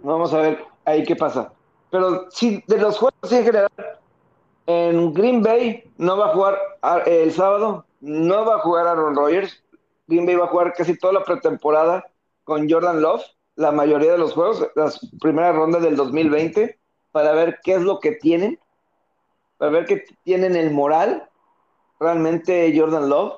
vamos a ver ahí qué pasa. Pero sí, de los juegos en general, en Green Bay no va a jugar el sábado, no va a jugar Aaron Rodgers. Green Bay va a jugar casi toda la pretemporada con Jordan Love, la mayoría de los juegos, las primeras rondas del 2020, para ver qué es lo que tienen, para ver que tienen el moral realmente Jordan Love.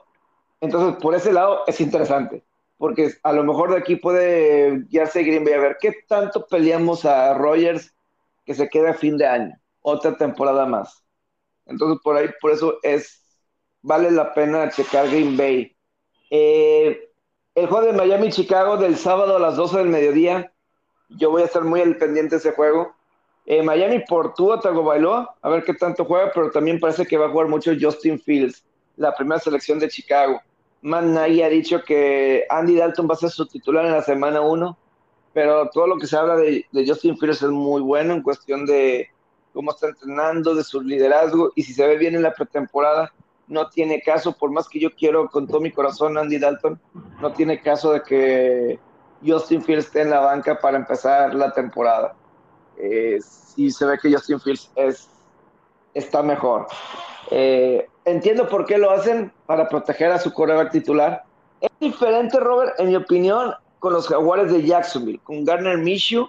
Entonces, por ese lado es interesante, porque a lo mejor de aquí puede guiarse Green Bay a ver qué tanto peleamos a Rodgers que se queda a fin de año, otra temporada más. Entonces, por ahí, por eso es, vale la pena checar Green Bay. Eh, el juego de Miami-Chicago del sábado a las 12 del mediodía, yo voy a estar muy al pendiente de ese juego. Eh, Miami por Tua Tagovailoa, a ver qué tanto juega, pero también parece que va a jugar mucho Justin Fields, la primera selección de Chicago. Man Nagy ha dicho que Andy Dalton va a ser su titular en la semana 1, pero todo lo que se habla de Justin Fields es muy bueno en cuestión de cómo está entrenando, de su liderazgo, y si se ve bien en la pretemporada, no tiene caso, por más que yo quiero con todo mi corazón Andy Dalton, no tiene caso de que Justin Fields esté en la banca para empezar la temporada. Eh, sí se ve que Justin Fields es, está mejor. Eh, entiendo por qué lo hacen, para proteger a su coreback titular. Es diferente, Robert, en mi opinión, con los jaguares de Jacksonville, con Garner Minshew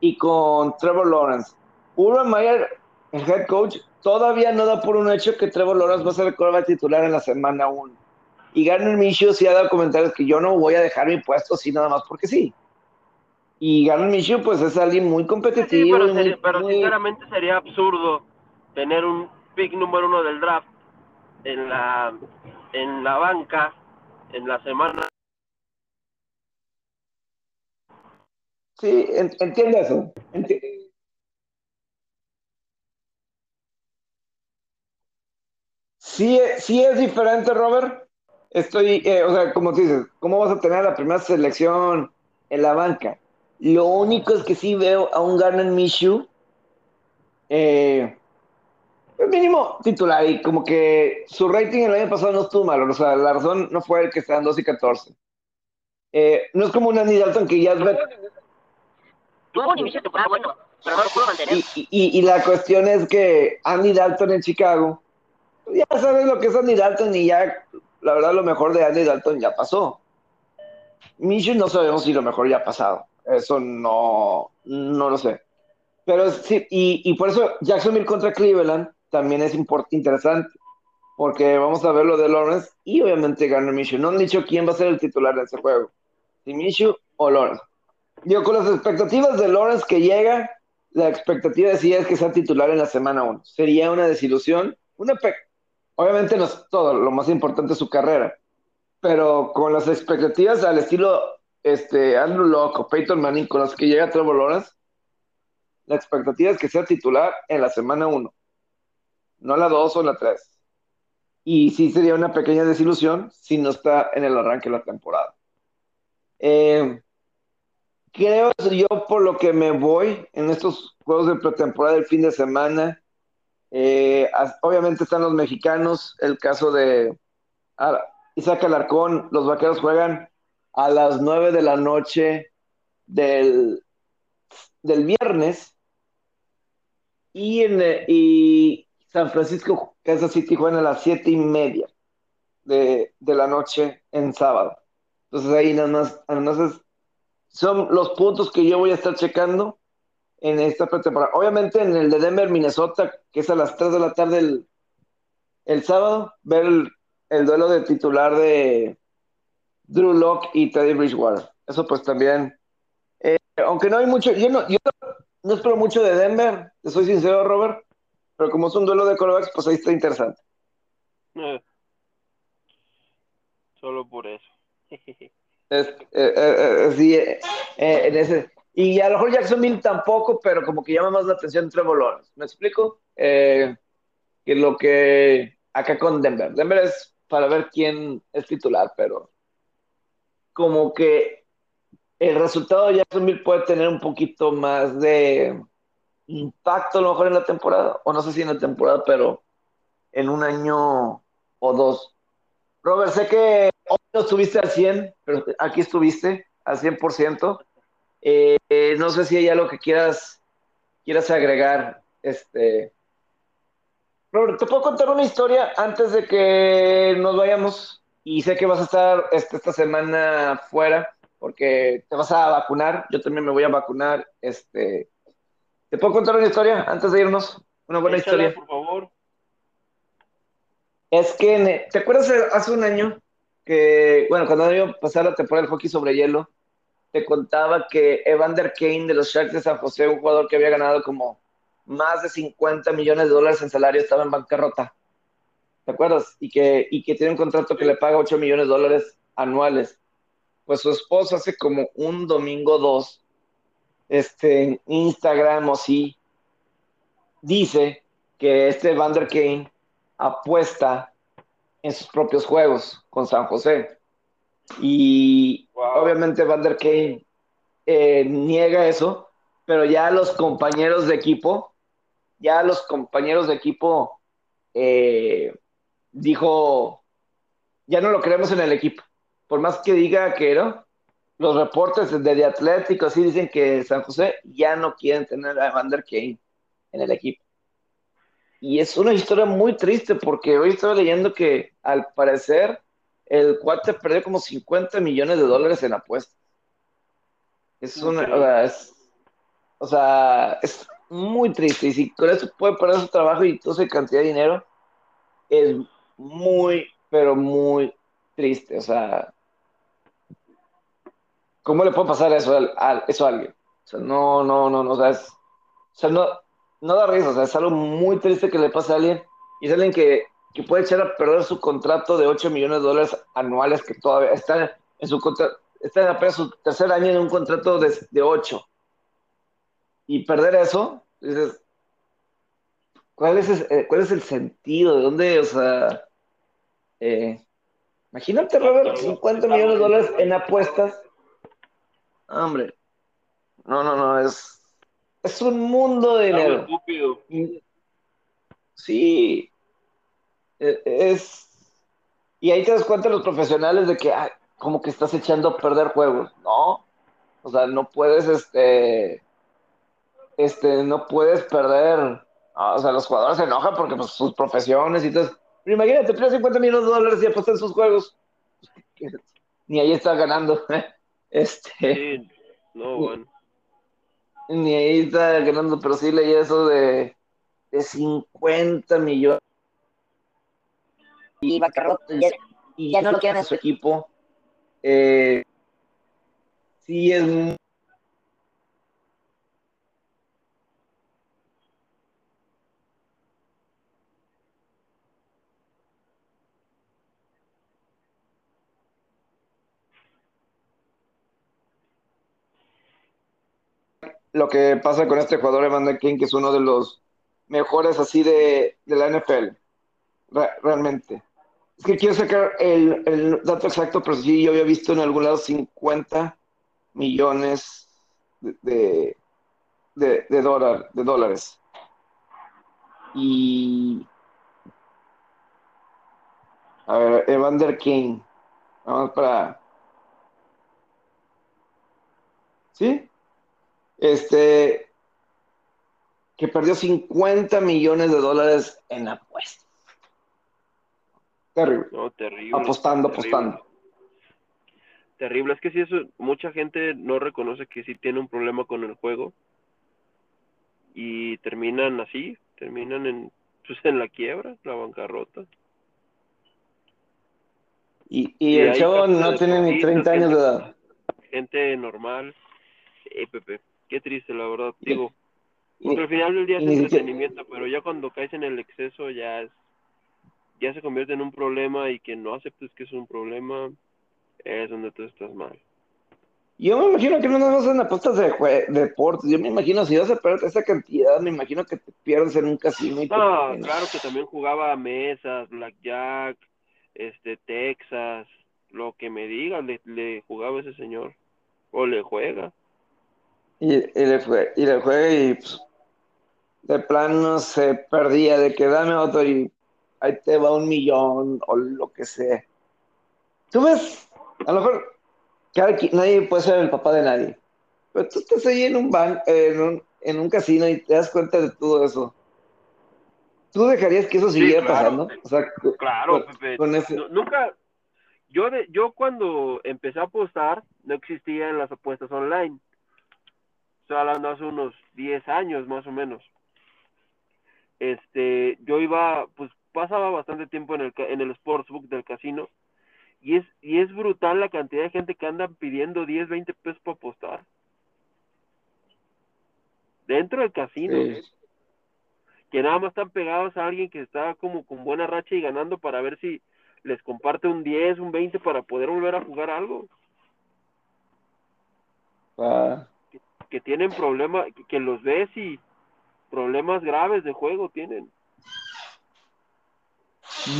y con Trevor Lawrence. Urban Meyer, el head coach, todavía no da por un hecho que Trevor Lawrence va a ser el coreback titular en la semana 1. Y Garner Minshew sí ha dado comentarios que yo no voy a dejar mi puesto así nada más porque sí. Y Garner Minshew pues es alguien muy competitivo. Sí, pero, muy, sería- pero muy- sinceramente sería absurdo tener un pick número uno del draft en la en la banca en la semana. Sí, en- entiendo eso. Enti- Sí, sí es diferente, Robert. Estoy, eh, o sea, como tú dices, ¿cómo vas a tener la primera selección en la banca? Lo único es que sí veo a un Garner Minshew eh, pues mínimo titular y como que su rating el año pasado no estuvo malo, o sea, la razón no fue el que está en 2 y 14. Eh, no es como un Andy Dalton que ya es... Tuvo un inicio de temporada bueno, pero no lo pudo mantener. Y, y, y, la cuestión es que Andy Dalton en Chicago, ya sabes lo que es Andy Dalton y ya, la verdad, lo mejor de Andy Dalton ya pasó. Minshew no sabemos si lo mejor ya ha pasado. Eso no, no lo sé. Pero sí, y, y por eso Jacksonville contra Cleveland también es interesante, porque vamos a ver lo de Lawrence y obviamente Garner Minshew. No han dicho quién va a ser el titular de ese juego, si Minshew o Lawrence. Digo, con las expectativas de Lawrence que llega, la expectativa de es que sea titular en la semana 1. Sería una desilusión. Una Obviamente no es todo, lo más importante es su carrera. Pero con las expectativas al estilo este, Andrew Locke o Peyton Manning con las que llega Trevor Lawrence, la expectativa es que sea titular en la semana 1, no la 2 o la 3. Y sí sería una pequeña desilusión si no está en el arranque de la temporada. Eh, creo yo por lo que me voy en estos juegos de pretemporada del fin de semana. Eh, obviamente están los mexicanos, el caso de Isaac Alarcón, los vaqueros juegan a las 9 de la noche del, del viernes y, en, y San Francisco, Kansas City juegan a las 7 y media de, de la noche en sábado. Entonces ahí nada más, nada más son los puntos que yo voy a estar checando en esta pretemporada. Obviamente en el de Denver, Minnesota, que es a las 3 de la tarde el, sábado, ver el, duelo de titular de Drew Locke y Teddy Bridgewater. Eso pues también, eh, aunque no hay mucho, yo no, yo no espero mucho de Denver, te soy sincero, Robert, pero como es un duelo de corebacks, pues ahí está interesante. Eh, solo por eso. Es, eh, eh, en ese. Y a lo mejor Jacksonville tampoco, pero como que llama más la atención entre bolones. ¿Me explico? que lo que acá con Denver. Denver es para ver quién es titular, pero como que el resultado de Jacksonville puede tener un poquito más de impacto a lo mejor en la temporada, o no sé si en la temporada, pero en un año o dos. Robert, sé que hoy no estuviste al 100, pero aquí estuviste al 100%. Eh, eh, no sé si hay algo que quieras, quieras agregar. Este... Robert, ¿te puedo contar una historia antes de que nos vayamos? Y sé que vas a estar este, esta semana fuera porque te vas a vacunar. Yo también me voy a vacunar. Este... ¿Te puedo contar una historia antes de irnos? Una buena historia. Por favor. Es que, ¿te acuerdas hace un año que, bueno, cuando iba a pasar la temporada del hockey sobre hielo, te contaba que Evander Kane de los Sharks de San José, un jugador que había ganado como más de 50 millones de dólares en salario, estaba en bancarrota. ¿Te acuerdas? Y que, y que tiene un contrato que le paga 8 millones de dólares anuales. Pues su esposo hace como un domingo dos, este, en Instagram o sí, dice que este Evander Kane apuesta en sus propios juegos con San José. Y obviamente Van der Kane eh, niega eso, pero ya los compañeros de equipo, ya los compañeros de equipo eh, dijo, ya no lo queremos en el equipo. Por más que diga que no, los reportes de The Atlético así dicen que San José ya no quieren tener a Van der Kane en el equipo. Y es una historia muy triste porque hoy estaba leyendo que al parecer el cuate perdió como 50 millones de dólares en apuestas. Es una, o sea, es, o sea, es muy triste. Y si con eso puede perder su trabajo y toda esa cantidad de dinero, es muy, pero muy triste. O sea, ¿cómo le puede pasar eso a, eso a alguien? O sea, no, no, no, no, o sea, es, o sea, no, no da risa, o sea, es algo muy triste que le pase a alguien y es alguien que, puede echar a perder su contrato de 8 millones de dólares anuales que todavía está en su está en apenas su tercer año en un contrato de, de 8 y perder eso, dices, ¿cuál es, el, ¿cuál es el sentido? ¿De dónde, o sea, eh, imagínate, Robert, 50 millones de dólares en apuestas. Hombre, no, no, no, es, es un mundo de dinero. Sí. E, es. Y ahí te das cuenta los profesionales de que, ay, como que estás echando a perder juegos. No. O sea, no puedes, este. Este, no puedes perder. Ah, o sea, los jugadores se enojan porque pues, sus profesiones y todo. Pero imagínate, pierdes 50 millones de dólares y apuestas en sus juegos. Ni ahí estás ganando. Este. Sí, no, bueno. Ni ahí está ganando, pero sí leí eso de, de 50 millones. Y ya, y ya no lo quieren en su equipo. Eh, sí es muy lo que pasa con este jugador Evander King, que es uno de los mejores así de, de la NFL, realmente. Es que quiero sacar el, dato exacto, pero sí, yo había visto en algún lado 50 millones de, de, de, dólar, de dólares. Y. A ver, Evander King. Vamos para. ¿Sí? Este, que perdió 50 millones de dólares en apuestas. Terrible. No, terrible. Apostando, terrible. apostando. Terrible. Es que si eso, mucha gente no reconoce que sí tiene un problema con el juego. Y terminan así, terminan en, pues, en la quiebra, la bancarrota. Y, y, y el chavo no tiene ni 30 años de edad. Gente normal. Eh, Pepe qué triste, la verdad, digo. Porque al final del día es entretenimiento, pero ya cuando caes en el exceso ya es, ya se convierte en un problema y que no aceptes que es un problema, es donde tú estás mal. Yo me imagino que no nos hacen apuestas de, de deportes. Yo me imagino, si vas a perder esa cantidad, me imagino que te pierdes en un casino. Y no, te... claro que también jugaba mesas, blackjack, este, Texas, lo que me diga, le, le jugaba ese señor. O le juega. Y, y, le fue, y le juega y pues, de plano se perdía de que dame otro y ahí te va un millón o lo que sea. Tú ves, a lo mejor cada, nadie puede ser el papá de nadie, pero tú estás ahí en un, ban, en un, en un casino y te das cuenta de todo eso. ¿Tú dejarías que eso siguiera sí, claro, pasando? O sea, claro, con, Pepe. Con ese... No, nunca, yo, de, yo cuando empecé a apostar, no existían las apuestas online. Estoy hablando hace unos 10 años más o menos. Este, yo iba, pues pasaba bastante tiempo en el, en el sportsbook del casino y es, y es brutal la cantidad de gente que andan pidiendo 10, 20 pesos para apostar. Dentro del casino. Sí. Que nada más están pegados a alguien que está como con buena racha y ganando para ver si les comparte un 10, un 20 para poder volver a jugar algo. Ah. Que, que tienen problemas, que, que los ves y problemas graves de juego tienen.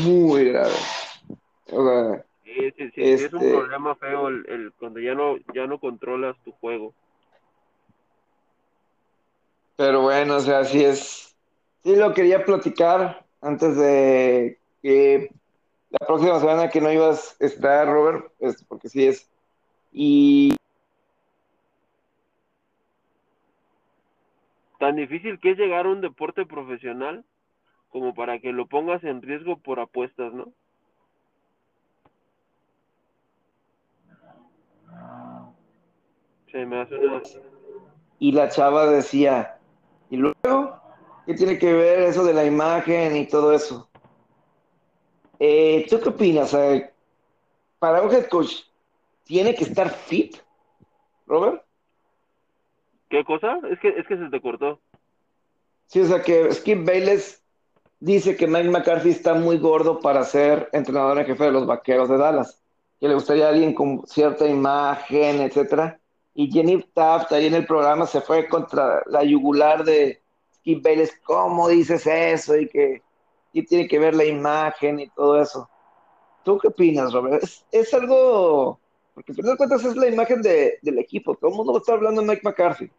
Muy grave. O sea, Sí, sí, sí, Este- es un problema feo el, el cuando ya no ya no controlas tu juego. Pero bueno, o sea, sí es. Sí lo quería platicar antes de que la próxima semana que no ibas a estar, Robert, es porque sí es. Y Tan difícil que es llegar a un deporte profesional como para que lo pongas en riesgo por apuestas, ¿no? Se me hace una... y la chava decía, ¿y luego? ¿Qué tiene que ver eso de la imagen y todo eso? Eh, ¿Tú qué opinas? Para un head coach, ¿tiene que estar fit, Robert? ¿Qué cosa? Es que es que se te cortó. Sí, o sea que Skip Bayless dice que Mike McCarthy está muy gordo para ser entrenador en jefe de los vaqueros de Dallas, que le gustaría alguien con cierta imagen, etcétera. Y Jenny Taft ahí en el programa se fue contra la yugular de Skip Bayless, ¿cómo dices eso? Y que tiene que ver la imagen y todo eso. ¿Tú qué opinas, Robert? Es, es algo, porque al final de cuentas es la imagen de, del equipo, todo el mundo va a estar hablando de Mike McCarthy.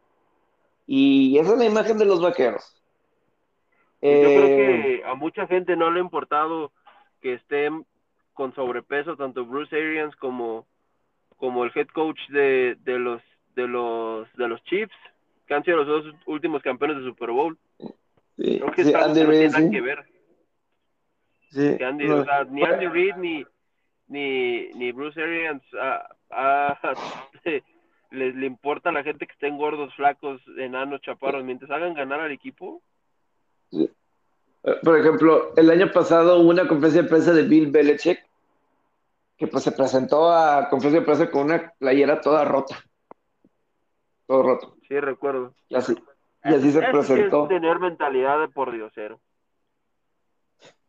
Y esa es la imagen de los vaqueros. Yo creo Eh, que a mucha gente no le ha importado que estén con sobrepeso tanto Bruce Arians como, como el head coach de, de los de los de los Chiefs, que han sido los dos últimos campeones de Super Bowl. sí, Creo que sí, Andy no nada sí, que ver. sí. Que Andy- No, o sea, ni Andy Reid ni, ni, ni Bruce Arians ah, les le importa a la gente que estén gordos, flacos, enanos, chaparros, mientras hagan ganar al equipo. Eh, Por ejemplo, el año pasado hubo una conferencia de prensa de Bill Belichick que pues se presentó a conferencia de prensa con una playera toda rota, todo roto. Sí, recuerdo. Y así, y así se presentó. Es tener mentalidad de por diosero.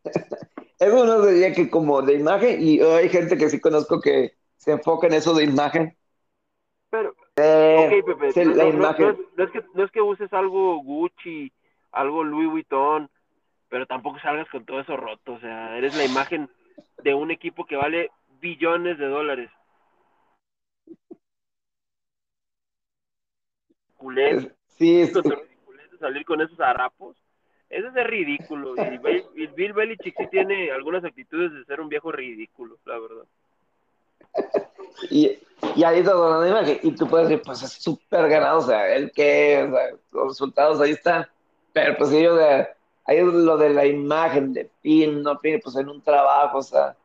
Eso uno diría que como de imagen, y hay gente que sí conozco que se enfoca en eso de imagen. Pero, Eh, ok, Pepe, no, la no- no- imagen. no es, no es que, no es que uses algo Gucci, algo Louis Vuitton, pero tampoco salgas con todo eso roto. O sea, eres la imagen de un equipo que vale billones de dólares. Culé, es- sí, es- salir con esos harapos. Eso es de ridículo. Y Bill, Belichick sí tiene algunas actitudes de ser un viejo ridículo, la verdad. y, y ahí está donde imagen. Y tú puedes decir, pues es súper ganado, o sea, el que, o sea, los resultados ahí están. Pero pues ellos de, ahí es lo de la imagen de fin, no fin, pues en un trabajo, o sea,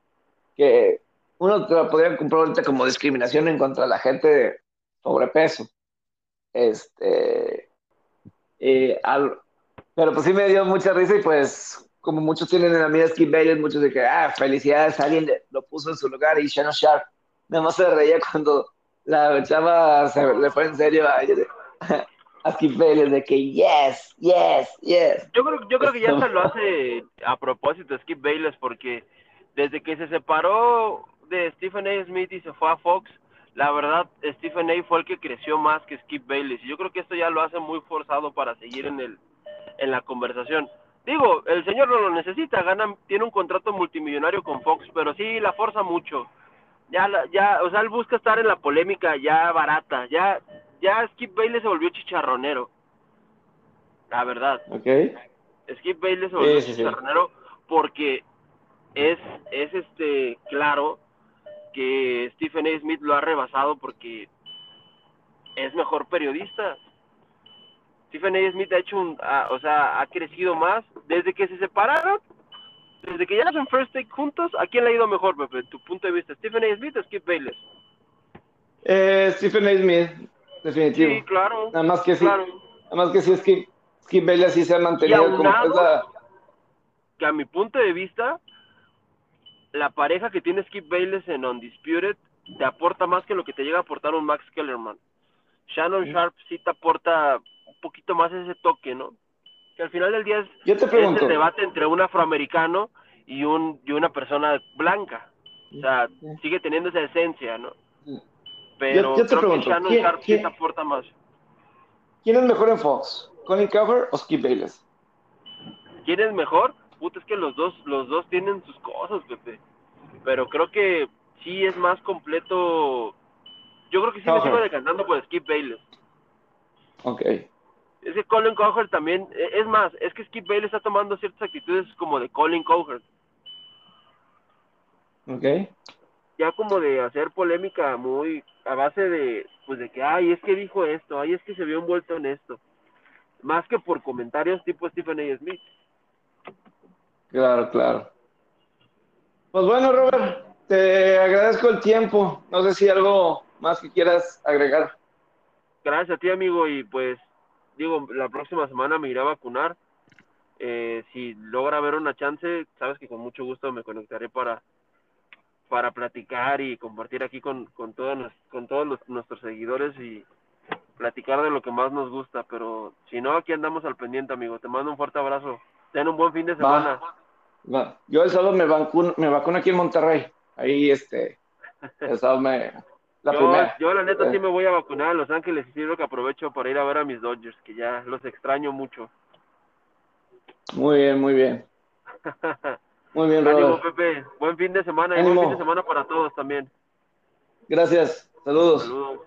que uno te lo podría comprar ahorita como discriminación en contra de la gente de sobrepeso. Este, eh, pero pues sí me dio mucha risa y pues como muchos tienen en la mira Skip Bayless, muchos de ah, felicidades, alguien lo puso en su lugar y Shannon Sharp nada más se reía cuando la chava se le fue en serio a, a Skip Bayless de que yes, yes, yes. Yo creo, yo creo que ya hasta lo hace a propósito Skip Bayless porque desde que se separó de Stephen A. Smith y se fue a Fox, la verdad Stephen A. fue el que creció más que Skip Bayless y yo creo que esto ya lo hace muy forzado para seguir en el en la conversación. Digo, el señor no lo necesita, gana, tiene un contrato multimillonario con Fox, pero sí la forza mucho. Ya, ya, o sea, él busca estar en la polémica ya barata, ya, ya Skip Bayless se volvió chicharronero. La verdad. Ok. Skip Bayless se volvió Sí, sí, sí. chicharronero porque es, es este claro que Stephen A. Smith lo ha rebasado porque es mejor periodista. Stephen A. Smith ha hecho un, ah, o sea, ha crecido más desde que se separaron, desde que ya hacen First Take juntos, ¿a quién le ha ido mejor, Pepe? Tu punto de vista, Stephen A. Smith o Skip Bayless? Eh, Stephen A. Smith, definitivo. Sí, claro, Nada más que sí, claro. nada más que sí, Skip, Skip Bayless sí se ha mantenido como aunado- es la- que a mi punto de vista, la pareja que tiene Skip Bayless en Undisputed te aporta más que lo que te llega a aportar un Max Kellerman. Shannon Sharp sí te aporta un poquito más ese toque, ¿no? Que al final del día es, Yo te es el debate entre un afroamericano y un y una persona blanca. O sea, sigue teniendo esa esencia, ¿no? Pero yo te creo pregunto, que Shannon ¿quién- Sharp quién- te aporta más. ¿quién es mejor en Fox? ¿Colin Cowherd o Skip Bayless? ¿Quién es mejor? Puta, es que los dos, los dos tienen sus cosas, Pepe. Pero creo que sí es más completo. Yo creo que sí me sigo decantando por Skip Bayless. Ok. Es que Colin Cowherd también, eh, es más, es que Skip Bayless está tomando ciertas actitudes como de Colin Cowherd. Ok. Ya como de hacer polémica muy a base de, pues de que, ay, es que dijo esto, ay, es que se vio envuelto en esto. Más que por comentarios tipo Stephen A. Smith. Claro, claro. Pues bueno, Robert, te agradezco el tiempo. No sé si algo más que quieras agregar. Gracias a ti, amigo, y pues, digo, la próxima semana me iré a vacunar. Eh, si logra haber una chance, sabes que con mucho gusto me conectaré para para platicar y compartir aquí con, con, todos, con todos los- nuestros seguidores y platicar de lo que más nos gusta. Pero si no, aquí andamos al pendiente, amigo. Te mando un fuerte abrazo. Ten un buen fin de semana. Va. Yo el sábado me vacuno, me vacuno aquí en Monterrey. Ahí, este, el sábado me, la yo, primera. yo, la neta, Eh. sí me voy a vacunar a Los Ángeles y sí creo que aprovecho para ir a ver a mis Dodgers, que ya los extraño mucho. Muy bien, muy bien. Muy bien, Ánimo, Robert. Pepe. Buen fin de semana y buen fin de semana para todos también. Gracias. Saludos. Saludos.